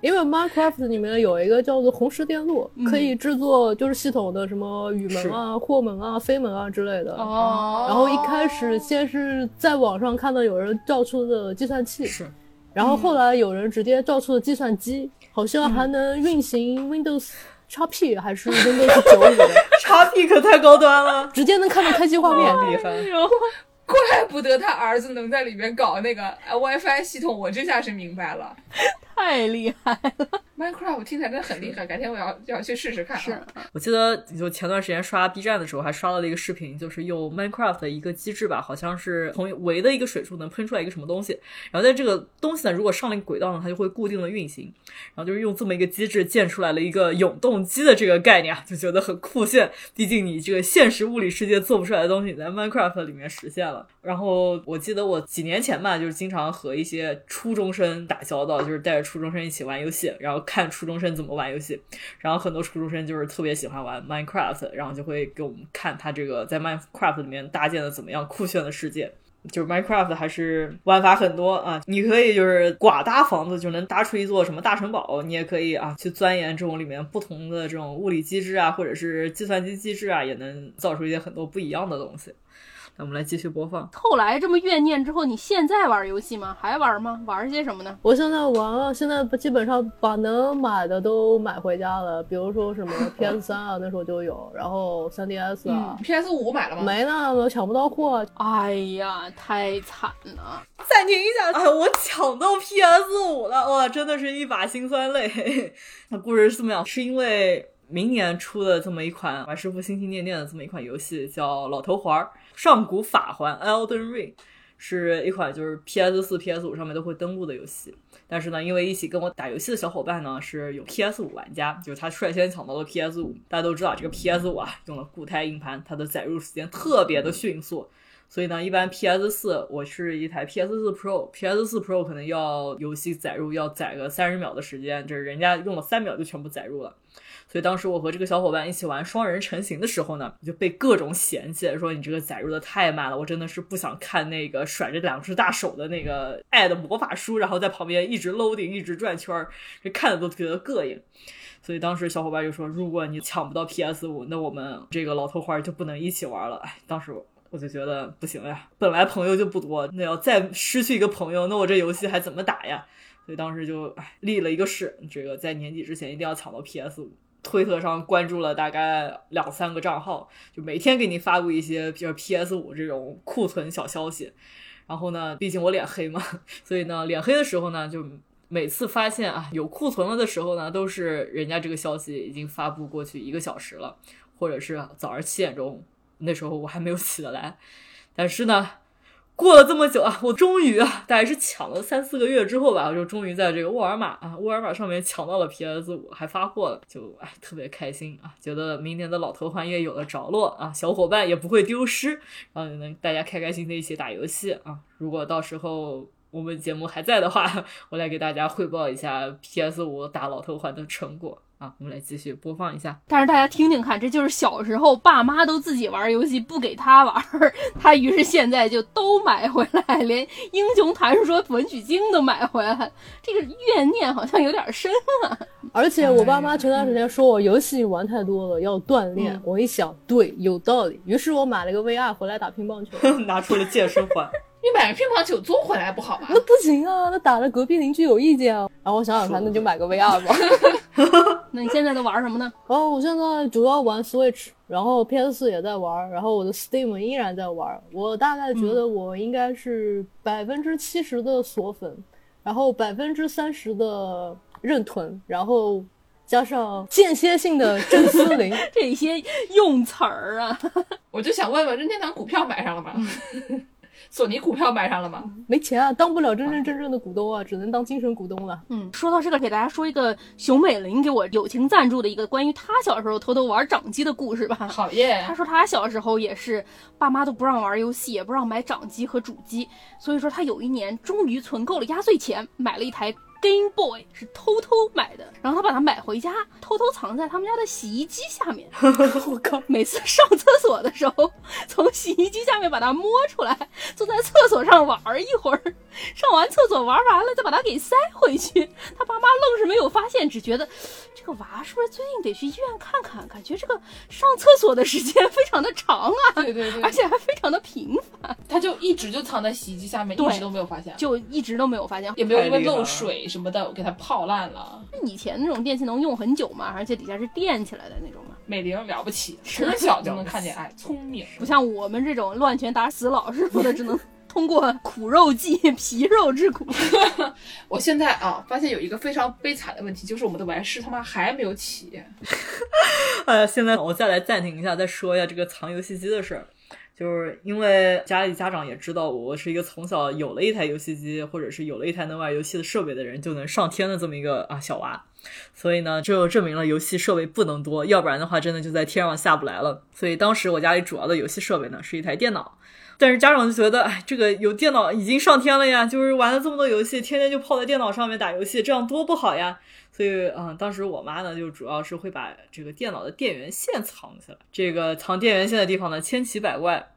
因为 Minecraft 里面有一个叫做红石电路，可以制作就是系统的什么雨门啊、货门啊、飞门啊之类的。哦。然后一开始先是在网上看到有人造出的计算器，是。然后后来有人直接造出了计算机，好像还能运行 Windows XP 还是 Windows 九五的。XP 可太高端了，直接能看到开机画面，厉害。怪不得他儿子能在里面搞那个 WiFi 系统，我这下是明白了。太厉害了！Minecraft 听起来真的很厉害，改天我要要去试试看。是我记得就前段时间刷 B 站的时候，还刷到了一个视频，就是用 Minecraft 的一个机制吧，好像是从围的一个水柱能喷出来一个什么东西，然后在这个东西呢，如果上了一个轨道呢，它就会固定的运行。然后就是用这么一个机制建出来了一个永动机的这个概念，就觉得很酷炫。毕竟你这个现实物理世界做不出来的东西，在 Minecraft 里面实现了。然后我记得我几年前吧，就是经常和一些初中生打交道，就是带着初中生一起玩游戏，然后看初中生怎么玩游戏。然后很多初中生就是特别喜欢玩 Minecraft，然后就会给我们看他这个在 Minecraft 里面搭建的怎么样酷炫的世界。就是 Minecraft 还是玩法很多啊，你可以就是寡搭房子就能搭出一座什么大城堡，你也可以啊去钻研这种里面不同的这种物理机制啊，或者是计算机机制啊，也能造出一些很多不一样的东西。那我们来继续播放。后来这么怨念之后，你现在玩游戏吗？还玩吗？玩些什么呢？我现在玩了，现在基本上把能买的都买回家了。比如说什么 PS 三啊，那时候就有，然后 3DS 啊，PS 五买了吗？没呢，我抢不到货。哎呀，太惨了！暂停一下，哎，我抢到 PS 五了，哇，真的是一把辛酸泪。那故事是这么样，是因为明年出的这么一款，马师傅心心念念的这么一款游戏，叫《老头环》。上古法环 Elden Ring 是一款就是 PS 四、PS 五上面都会登录的游戏，但是呢，因为一起跟我打游戏的小伙伴呢是有 PS 五玩家，就是他率先抢到了 PS 五。大家都知道这个 PS 五啊，用了固态硬盘，它的载入时间特别的迅速，所以呢，一般 PS 四我是一台 PS 四 Pro，PS 四 Pro 可能要游戏载入要载个三十秒的时间，就是人家用了三秒就全部载入了。所以当时我和这个小伙伴一起玩双人成行的时候呢，就被各种嫌弃，说你这个载入的太慢了，我真的是不想看那个甩着两只大手的那个爱的魔法书，然后在旁边一直 loading，一直转圈儿，这看的都觉得膈应。所以当时小伙伴就说，如果你抢不到 PS 五，那我们这个老头花就不能一起玩了。哎，当时我就觉得不行呀，本来朋友就不多，那要再失去一个朋友，那我这游戏还怎么打呀？所以当时就哎立了一个誓，这个在年底之前一定要抢到 PS 五。推特上关注了大概两三个账号，就每天给你发布一些比如 PS 五这种库存小消息。然后呢，毕竟我脸黑嘛，所以呢，脸黑的时候呢，就每次发现啊有库存了的时候呢，都是人家这个消息已经发布过去一个小时了，或者是早上七点钟，那时候我还没有起得来。但是呢。过了这么久啊，我终于啊，大概是抢了三四个月之后吧，我就终于在这个沃尔玛啊，沃尔玛上面抢到了 PS 五，还发货了，就哎特别开心啊，觉得明年的老头环也有了着落啊，小伙伴也不会丢失，然后就能大家开开心心一起打游戏啊。如果到时候我们节目还在的话，我来给大家汇报一下 PS 五打老头环的成果。啊，我们来继续播放一下。但是大家听听看，这就是小时候爸妈都自己玩游戏不给他玩，他于是现在就都买回来，连《英雄传说文曲星》都买回来，这个怨念好像有点深啊。而且我爸妈前段时间说我游戏玩太多了，要锻炼。我一想，对，有道理。于是我买了个 VR 回来打乒乓球，拿出了健身环。你买个乒乓球桌回来不好吧？那不行啊，那打了隔壁邻居有意见啊。然后我想想看，那就买个 VR 吧。那你现在都玩什么呢？哦，我现在主要玩 Switch，然后 PS 四也在玩，然后我的 Steam 依然在玩。我大概觉得我应该是百分之七十的锁粉，然后百分之三十的认屯，然后加上间歇性的真丝灵 这些用词儿啊。我就想问问，任天堂股票买上了吗？索尼股票买上了吗？没钱啊，当不了真真正正的股东啊，只能当精神股东了。嗯，说到这个，给大家说一个熊美玲给我友情赞助的一个关于她小时候偷偷玩掌机的故事吧。好耶！她说她小时候也是，爸妈都不让玩游戏，也不让买掌机和主机，所以说她有一年终于存够了压岁钱，买了一台。Game Boy 是偷偷买的，然后他把它买回家，偷偷藏在他们家的洗衣机下面。我靠！每次上厕所的时候，从洗衣机下面把它摸出来，坐在厕所上玩一会儿。上完厕所玩完了，再把它给塞回去。他爸妈愣是没有发现，只觉得这个娃是不是最近得去医院看看？感觉这个上厕所的时间非常的长啊，对对对，而且还非常的频繁。他就一直就藏在洗衣机下面，一直都没有发现，就一直都没有发现，也没有因为漏水。什么的，我给它泡烂了。那以前那种电器能用很久吗，而且底下是垫起来的那种吗。美玲了不起，从小就能看见爱，聪明。不像我们这种乱拳打死老师傅的，只能通过苦肉计，皮肉之苦。我现在啊，发现有一个非常悲惨的问题，就是我们的玩师他妈还没有起。呃，现在我再来暂停一下，再说一下这个藏游戏机的事儿。就是因为家里家长也知道我是一个从小有了一台游戏机，或者是有了一台能玩游戏的设备的人，就能上天的这么一个啊小娃，所以呢，这就证明了游戏设备不能多，要不然的话，真的就在天上下不来了。所以当时我家里主要的游戏设备呢是一台电脑，但是家长就觉得，哎，这个有电脑已经上天了呀，就是玩了这么多游戏，天天就泡在电脑上面打游戏，这样多不好呀。所以，嗯，当时我妈呢，就主要是会把这个电脑的电源线藏起来。这个藏电源线的地方呢，千奇百怪。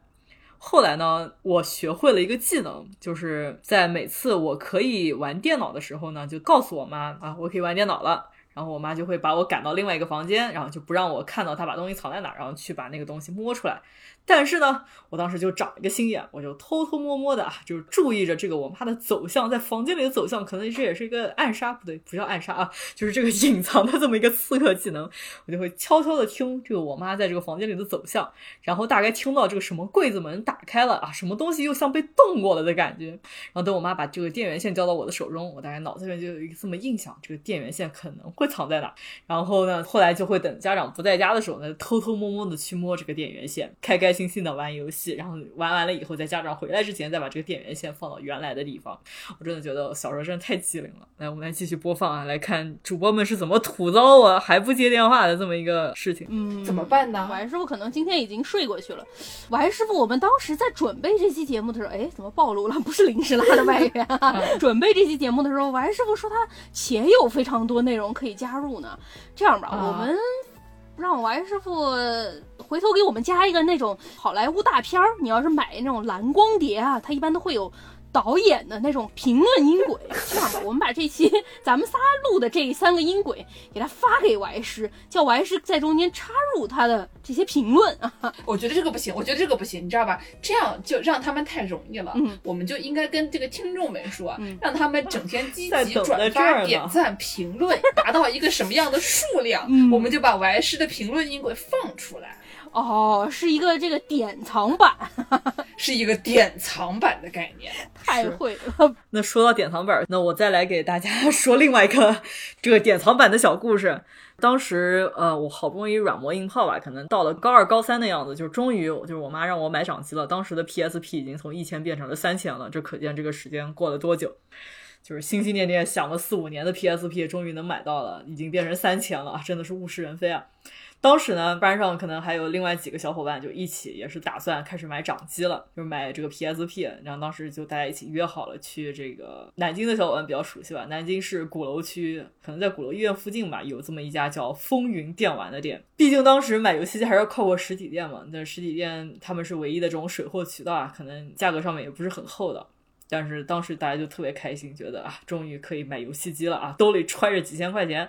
后来呢，我学会了一个技能，就是在每次我可以玩电脑的时候呢，就告诉我妈啊，我可以玩电脑了。然后我妈就会把我赶到另外一个房间，然后就不让我看到她把东西藏在哪，然后去把那个东西摸出来。但是呢，我当时就长了一个心眼，我就偷偷摸摸的啊，就是注意着这个我妈的走向，在房间里的走向，可能这也是一个暗杀，不对，不叫暗杀啊，就是这个隐藏的这么一个刺客技能。我就会悄悄的听这个我妈在这个房间里的走向，然后大概听到这个什么柜子门打开了啊，什么东西又像被动过了的感觉。然后等我妈把这个电源线交到我的手中，我大概脑子里面就有一个这么印象，这个电源线可能会藏在哪。然后呢，后来就会等家长不在家的时候呢，偷偷摸摸的去摸这个电源线，开开心心的玩游戏。然后玩完了以后，在家长回来之前，再把这个电源线放到原来的地方。我真的觉得小时候真的太机灵了。来，我们来继续播放啊，来看主播们是怎么吐槽我还不接电话的这么一个事情。嗯，怎么办呢？王师傅可能今天已经睡过去了。王师傅，我们当时在准备这期节目的时候，哎，怎么暴露了？不是临时拉的外援。准备这期节目的时候，王师傅说他且有非常多内容可以加入呢。这样吧，我们。让我王师傅回头给我们加一个那种好莱坞大片儿。你要是买那种蓝光碟啊，它一般都会有导演的那种评论音轨。这样吧，我们把这期 咱们仨录的这三个音轨给他发给王师，叫王师在中间插入他的这些评论啊。我觉得这个不行，我觉得这个不行，你知道吧？这样就让他们太容易了。嗯，我们就应该跟这个听众们说，嗯让他们整天积极转发、点赞、评论，达到一个什么样的数量，嗯我们就把王师的评论音轨放出来，哦，是一个这个典藏版，是一个典藏版的概念。太会了。那说到典藏本儿，那我再来给大家说另外一个这个典藏版的小故事。当时，呃，我好不容易软磨硬泡吧，可能到了高二、高三的样子，就是终于，就是我妈让我买掌机了。当时的 PSP 已经从一千变成了三千了，这可见这个时间过了多久。就是心心念念想了四五年的 PSP 终于能买到了，已经变成三千了，真的是物是人非啊！当时呢，班上可能还有另外几个小伙伴就一起也是打算开始买掌机了，就是买这个 PSP。然后当时就大家一起约好了去这个南京的小伙伴比较熟悉吧，南京市鼓楼区，可能在鼓楼医院附近吧，有这么一家叫风云电玩的店。毕竟当时买游戏机还是要靠过实体店嘛，那实体店他们是唯一的这种水货渠道啊，可能价格上面也不是很厚道。但是当时大家就特别开心，觉得啊，终于可以买游戏机了啊，兜里揣着几千块钱，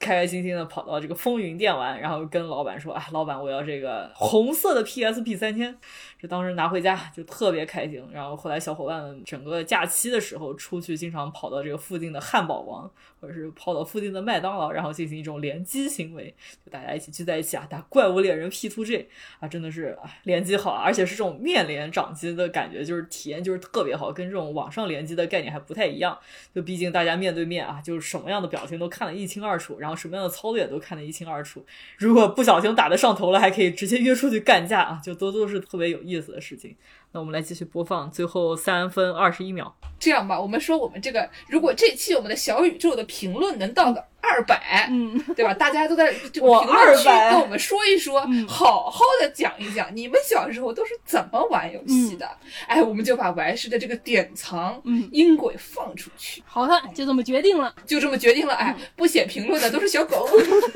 开开心心的跑到这个风云电玩，然后跟老板说啊，老板我要这个红色的 PSP 三千，这当时拿回家就特别开心。然后后来小伙伴们整个假期的时候出去，经常跑到这个附近的汉堡王，或者是跑到附近的麦当劳，然后进行一种联机行为，就大家一起聚在一起啊，打怪物猎人 P two G 啊，真的是啊联机好啊，而且是这种面连掌机的感觉，就是体验就是特别好，跟这种网上联机的概念还不太一样。就毕竟大家面对面啊，就是什么样的表情都看得一清二楚，然后什么样的操作也都看得一清二楚。如果不小心打得上头了，还可以直接约出去干架啊，就都都是特别有意思的事情。那我们来继续播放，最后三分二十一秒。这样吧，我们说我们这个，如果这期我们的小宇宙的评论能到个二百，嗯，对吧？大家都在这个评论区200跟我们说一说，嗯好好的讲一讲你们小时候都是怎么玩游戏的。哎，我们就把玩师的这个典藏嗯音轨放出去，好的，就这么决定了。就这么决定了。哎，不写评论的都是小狗，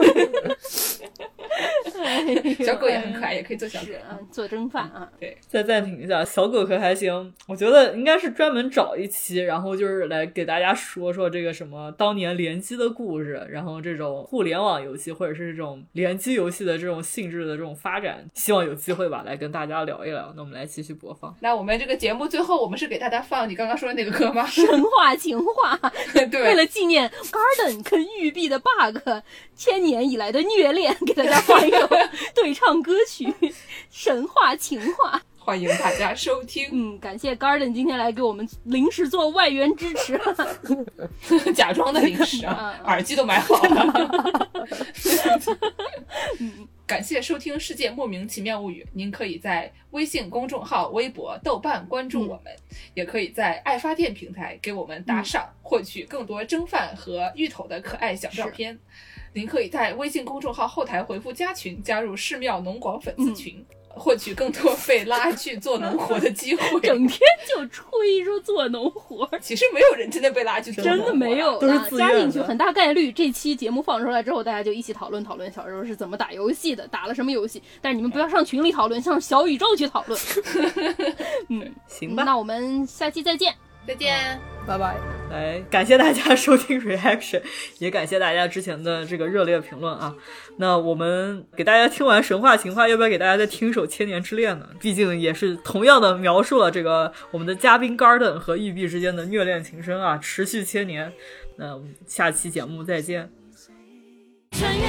小狗也很可爱，也可以做小狗。嗯，做蒸饭啊，对再暂停一下，小狗可还行？我觉得应该是专门找一期，然后就是来给大家说说这个什么当年联机的故事，然后这种互联网游戏或者是这种联机游戏的这种性质的这种发展，希望有机会吧，来跟大家聊一聊。那我们来继续播放。那我们这个节目最后，我们是给大家放你刚刚说的那个歌吗？神话情话。为，了纪念 Garden 跟育碧的 bug 千年以来的虐恋，给大家放一首 对唱歌曲《神话情话》。欢迎大家收听，嗯，感谢 Garden 今天来给我们临时做外援支持。假装的临时啊，嗯耳机都买好了。感谢收听《世界莫名其妙物语》，您可以在微信公众号、微博、豆瓣关注我们，也可以在爱发电平台给我们打赏，获取更多蒸饭和芋头的可爱小照片。您可以在微信公众号后台回复“加群”，加入寺庙农广粉丝群。获取更多被拉去做农活的机会。整天就吹说做农活，其实没有人真的被拉去做农活啊，真的没有都是加进去很大概率这期节目放出来之后，大家就一起讨论讨论小时候是怎么打游戏的，打了什么游戏。但是你们不要上群里讨论，上小宇宙去讨论。嗯，行吧，那我们下期再见。再见。拜拜。来感谢大家收听 reaction，也感谢大家之前的这个热烈评论啊。那我们给大家听完神话情话，要不要给大家再听一首《千年之恋》呢？毕竟也是同样的描述了这个我们的嘉宾 Garden 和玉璧之间的虐恋情深啊，持续千年。那我们下期节目再见。穿越